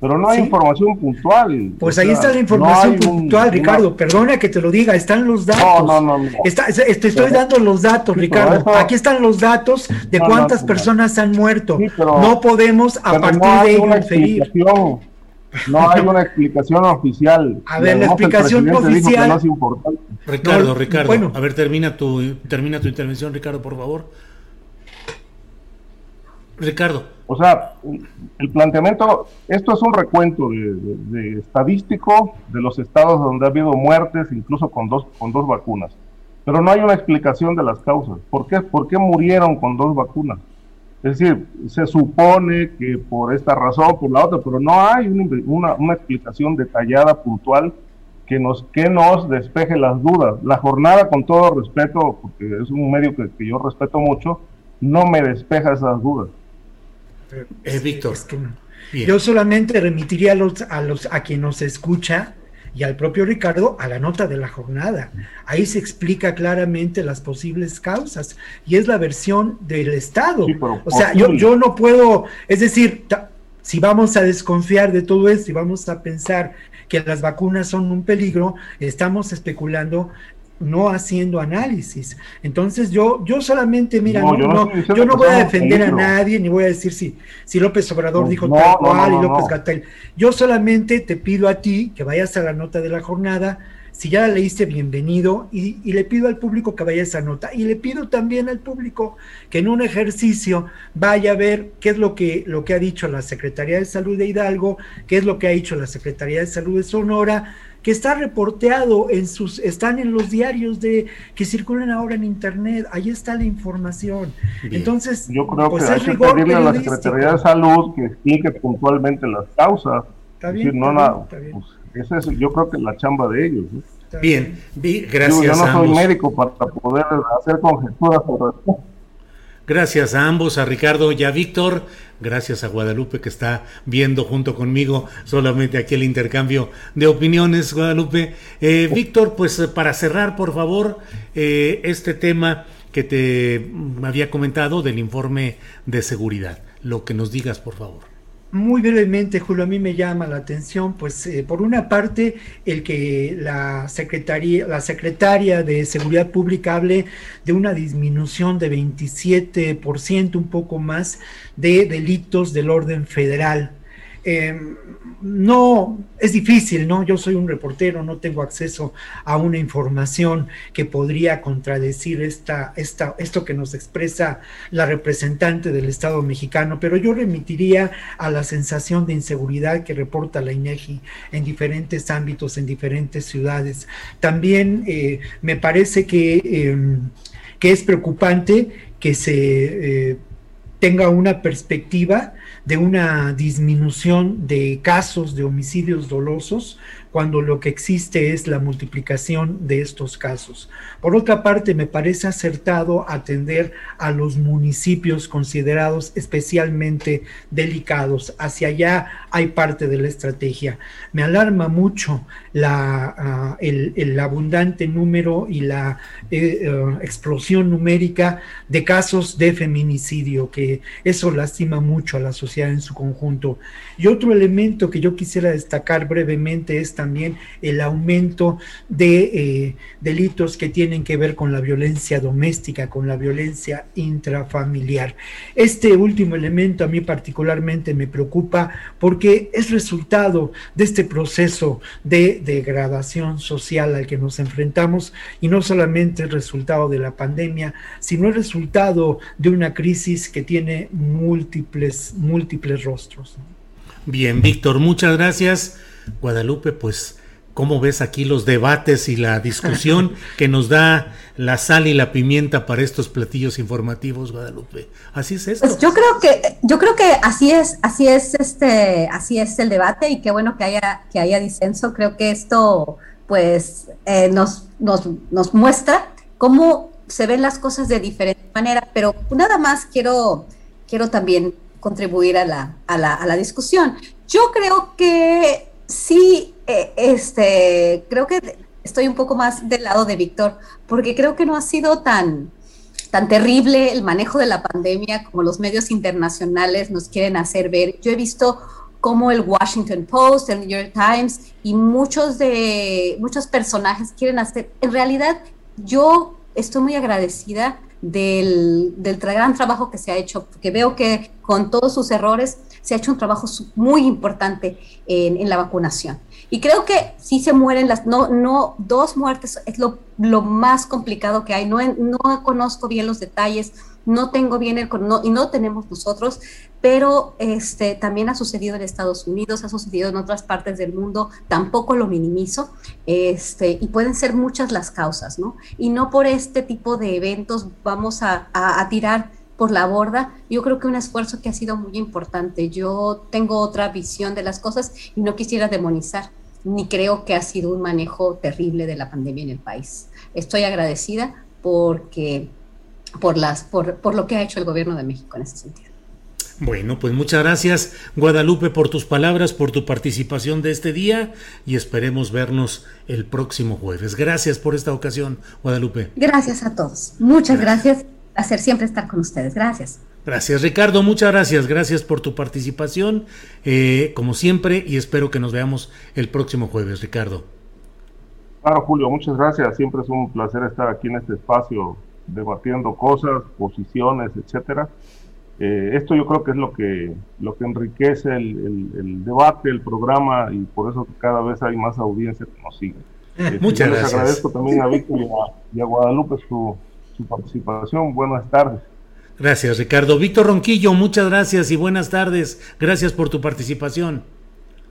pero no hay información puntual. Pues ahí está la información puntual, Ricardo. Perdona que te lo diga, están los datos. No, no, no. te estoy dando los datos, Ricardo. Aquí están los datos de cuántas personas han muerto. no podemos a partir de ello inferir. No hay una explicación oficial. A ver, la explicación oficial. No es importante. Ricardo, Ricardo, bueno. a ver, termina tu, termina tu intervención, Ricardo, por favor. Ricardo. O sea, el planteamiento, esto es un recuento de, estadístico de los estados donde ha habido muertes, incluso con dos, con dos vacunas. Pero no hay una explicación de las causas. ¿Por qué, ¿Por qué murieron con dos vacunas? Es decir, se supone que por esta razón, por la otra, pero no hay una, una, explicación detallada, puntual, que nos, que nos despeje las dudas. La jornada, con todo respeto, porque es un medio que, que yo respeto mucho, no me despeja esas dudas. Es Víctor. Yo solamente remitiría a, los, a, los, a quien nos escucha y al propio Ricardo a la nota de la jornada. Ahí se explica claramente las posibles causas y es la versión del Estado. o sea, yo, yo no puedo, es decir, si vamos a desconfiar de todo esto y vamos a pensar que las vacunas son un peligro, estamos especulando no haciendo análisis. Entonces yo, yo solamente, mira, no, yo, no, voy a defender a nadie, ni voy a decir si, si López Obrador dijo tal cual y López Gatel. Yo solamente te pido a ti que vayas a la nota de la jornada, Si ya la leíste, bienvenido. Y, le pido al público que vaya a esa nota. Y le pido también al público que en un ejercicio vaya a ver qué es lo que, lo que ha dicho la Secretaría de Salud de Hidalgo, qué es lo que ha dicho la Secretaría de Salud de Sonora, que está reporteado en sus, están en los diarios de que circulan ahora en internet, ahí está la información. Entonces, yo creo pues que hay que pedirle a la Secretaría de Salud que explique puntualmente las causas. Está bien, no nada, pues, esa es, yo creo que la chamba de ellos. Bien, gracias. Yo, no soy médico para poder hacer conjeturas sobre esto. Gracias a ambos, a Ricardo y a Víctor. Gracias a Guadalupe que está viendo junto conmigo solamente aquí el intercambio de opiniones, Guadalupe. Eh, Víctor, pues para cerrar, por favor, eh, este tema que te había comentado del informe de seguridad. Lo que nos digas, por favor. Muy brevemente, Julio, a mí me llama la atención, pues eh, por una parte, el que la secretaría, la secretaria de Seguridad Pública hable de una disminución de 27%, un poco más, de delitos del orden federal. Em, no, es difícil, ¿no? Yo soy un reportero, no tengo acceso a una información que podría contradecir esta, esta, esto que nos expresa la representante del Estado mexicano, pero yo remitiría a la sensación de inseguridad que reporta la INEGI en diferentes ámbitos, en diferentes ciudades. También eh, me parece que, em, que, es preocupante que se eh, tenga una perspectiva de una disminución de casos de homicidios dolosos cuando lo que existe es la multiplicación de estos casos. Por otra parte, me parece acertado atender a los municipios considerados especialmente delicados. Hacia allá hay parte de la estrategia. Me alarma mucho ah, el, abundante número y la eh, eh, explosión numérica de casos de feminicidio, que eso lastima mucho a la sociedad en su conjunto. Y otro elemento que yo quisiera destacar brevemente es también el aumento de eh, delitos que tienen que ver con la violencia doméstica, con la violencia intrafamiliar. Este último elemento a mí particularmente me preocupa porque es resultado de este proceso de degradación social al que nos enfrentamos y no solamente el resultado de la pandemia, sino el resultado de una crisis que tiene múltiples, múltiples rostros. Bien, Víctor, muchas gracias. Guadalupe, pues ¿Cómo ves aquí los debates y la discusión que nos da la sal y la pimienta para estos platillos informativos, Guadalupe? Así es esto. Pues yo creo que, yo creo que así es, así es este, así es el debate y qué bueno que haya, que haya disenso. Creo que esto, pues, eh, nos, nos, nos muestra cómo se ven las cosas de diferente manera. Pero nada más quiero, quiero también contribuir a la, a la, a la discusión. Yo creo que sí eh, este, creo que estoy un poco más del lado de Víctor, porque creo que no ha sido tan, tan terrible el manejo de la pandemia como los medios internacionales nos quieren hacer ver. Yo he visto como el Washington Post, el New York Times y muchos de muchos personajes quieren hacer. En realidad, yo estoy muy agradecida del, del gran trabajo que se ha hecho, porque veo que con todos sus errores se ha hecho un trabajo muy importante en, en la vacunación. Y creo que sí se mueren las, no, no, dos muertes es lo, lo más complicado que hay. No, no conozco bien los detalles, no tengo bien el, no, y no tenemos nosotros, pero este, también ha sucedido en Estados Unidos, ha sucedido en otras partes del mundo, tampoco lo minimizo, este, y pueden ser muchas las causas, ¿no? Y no por este tipo de eventos vamos a, a, a tirar por la borda, yo creo que un esfuerzo que ha sido muy importante. Yo tengo otra visión de las cosas y no quisiera demonizar ni creo que ha sido un manejo terrible de la pandemia en el país. Estoy agradecida porque, por, las, por, por lo que ha hecho el gobierno de México en ese sentido. Bueno, pues muchas gracias Guadalupe por tus palabras, por tu participación de este día y esperemos vernos el próximo jueves. Gracias por esta ocasión, Guadalupe. Gracias a todos. Muchas gracias. Hacer siempre estar con ustedes. Gracias. Gracias Ricardo, muchas gracias, gracias por tu participación, eh, como siempre, y espero que nos veamos el próximo jueves, Ricardo. Claro, Julio, muchas gracias, siempre es un placer estar aquí en este espacio debatiendo cosas, posiciones, etcétera. Eh, esto yo creo que es lo que, lo que enriquece el, el, debate, el programa, y por eso cada vez hay más audiencia que nos sigue. Muchas gracias. Les agradezco también a Víctor y a, Guadalupe su, su participación. Buenas tardes. Gracias, Ricardo. Víctor Ronquillo, muchas gracias y buenas tardes. Gracias por tu participación.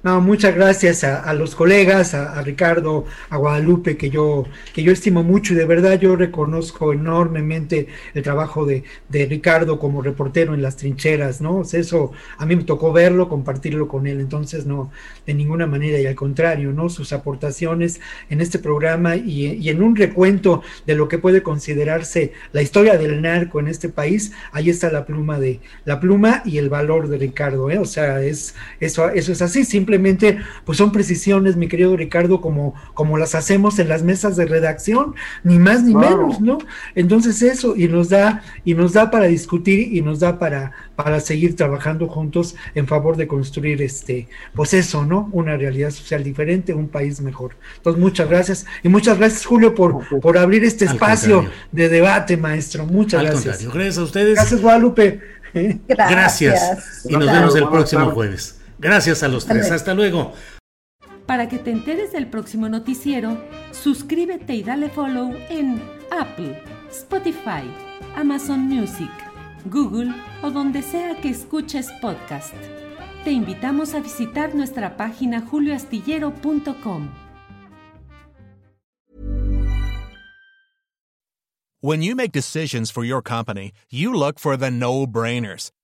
No, muchas gracias a, los colegas, a, Ricardo, a Guadalupe, que yo, que yo estimo mucho y de verdad yo reconozco enormemente el trabajo de, de Ricardo como reportero en las trincheras, ¿no? eso a mí me tocó verlo, compartirlo con él, entonces no, de ninguna manera y al contrario, ¿no? Sus aportaciones en este programa y, y en un recuento de lo que puede considerarse la historia del narco en este país, ahí está la pluma de, la pluma y el valor de Ricardo, ¿eh? O sea, es, eso, eso es así, simplemente simplemente pues son precisiones, mi querido Ricardo, como, como las hacemos en las mesas de redacción, ni más ni menos, ¿no? Entonces eso, y nos da, y nos da para discutir y nos da para, para seguir trabajando juntos en favor de construir este, pues eso, ¿no? Una realidad social diferente, un país mejor. Entonces, muchas gracias. Y muchas gracias, Julio, por, por abrir este espacio de debate, maestro. Muchas gracias. Gracias a ustedes. Gracias, Guadalupe. Gracias. Y nos vemos el próximo jueves. Gracias a los tres. Hasta luego. Para que te enteres del próximo noticiero, suscríbete y dale follow en Apple, Spotify, Amazon Music, Google o donde sea que escuches podcast. Te invitamos a visitar nuestra página julioastillero.com. When you make decisions for your company, you look for the no-brainers.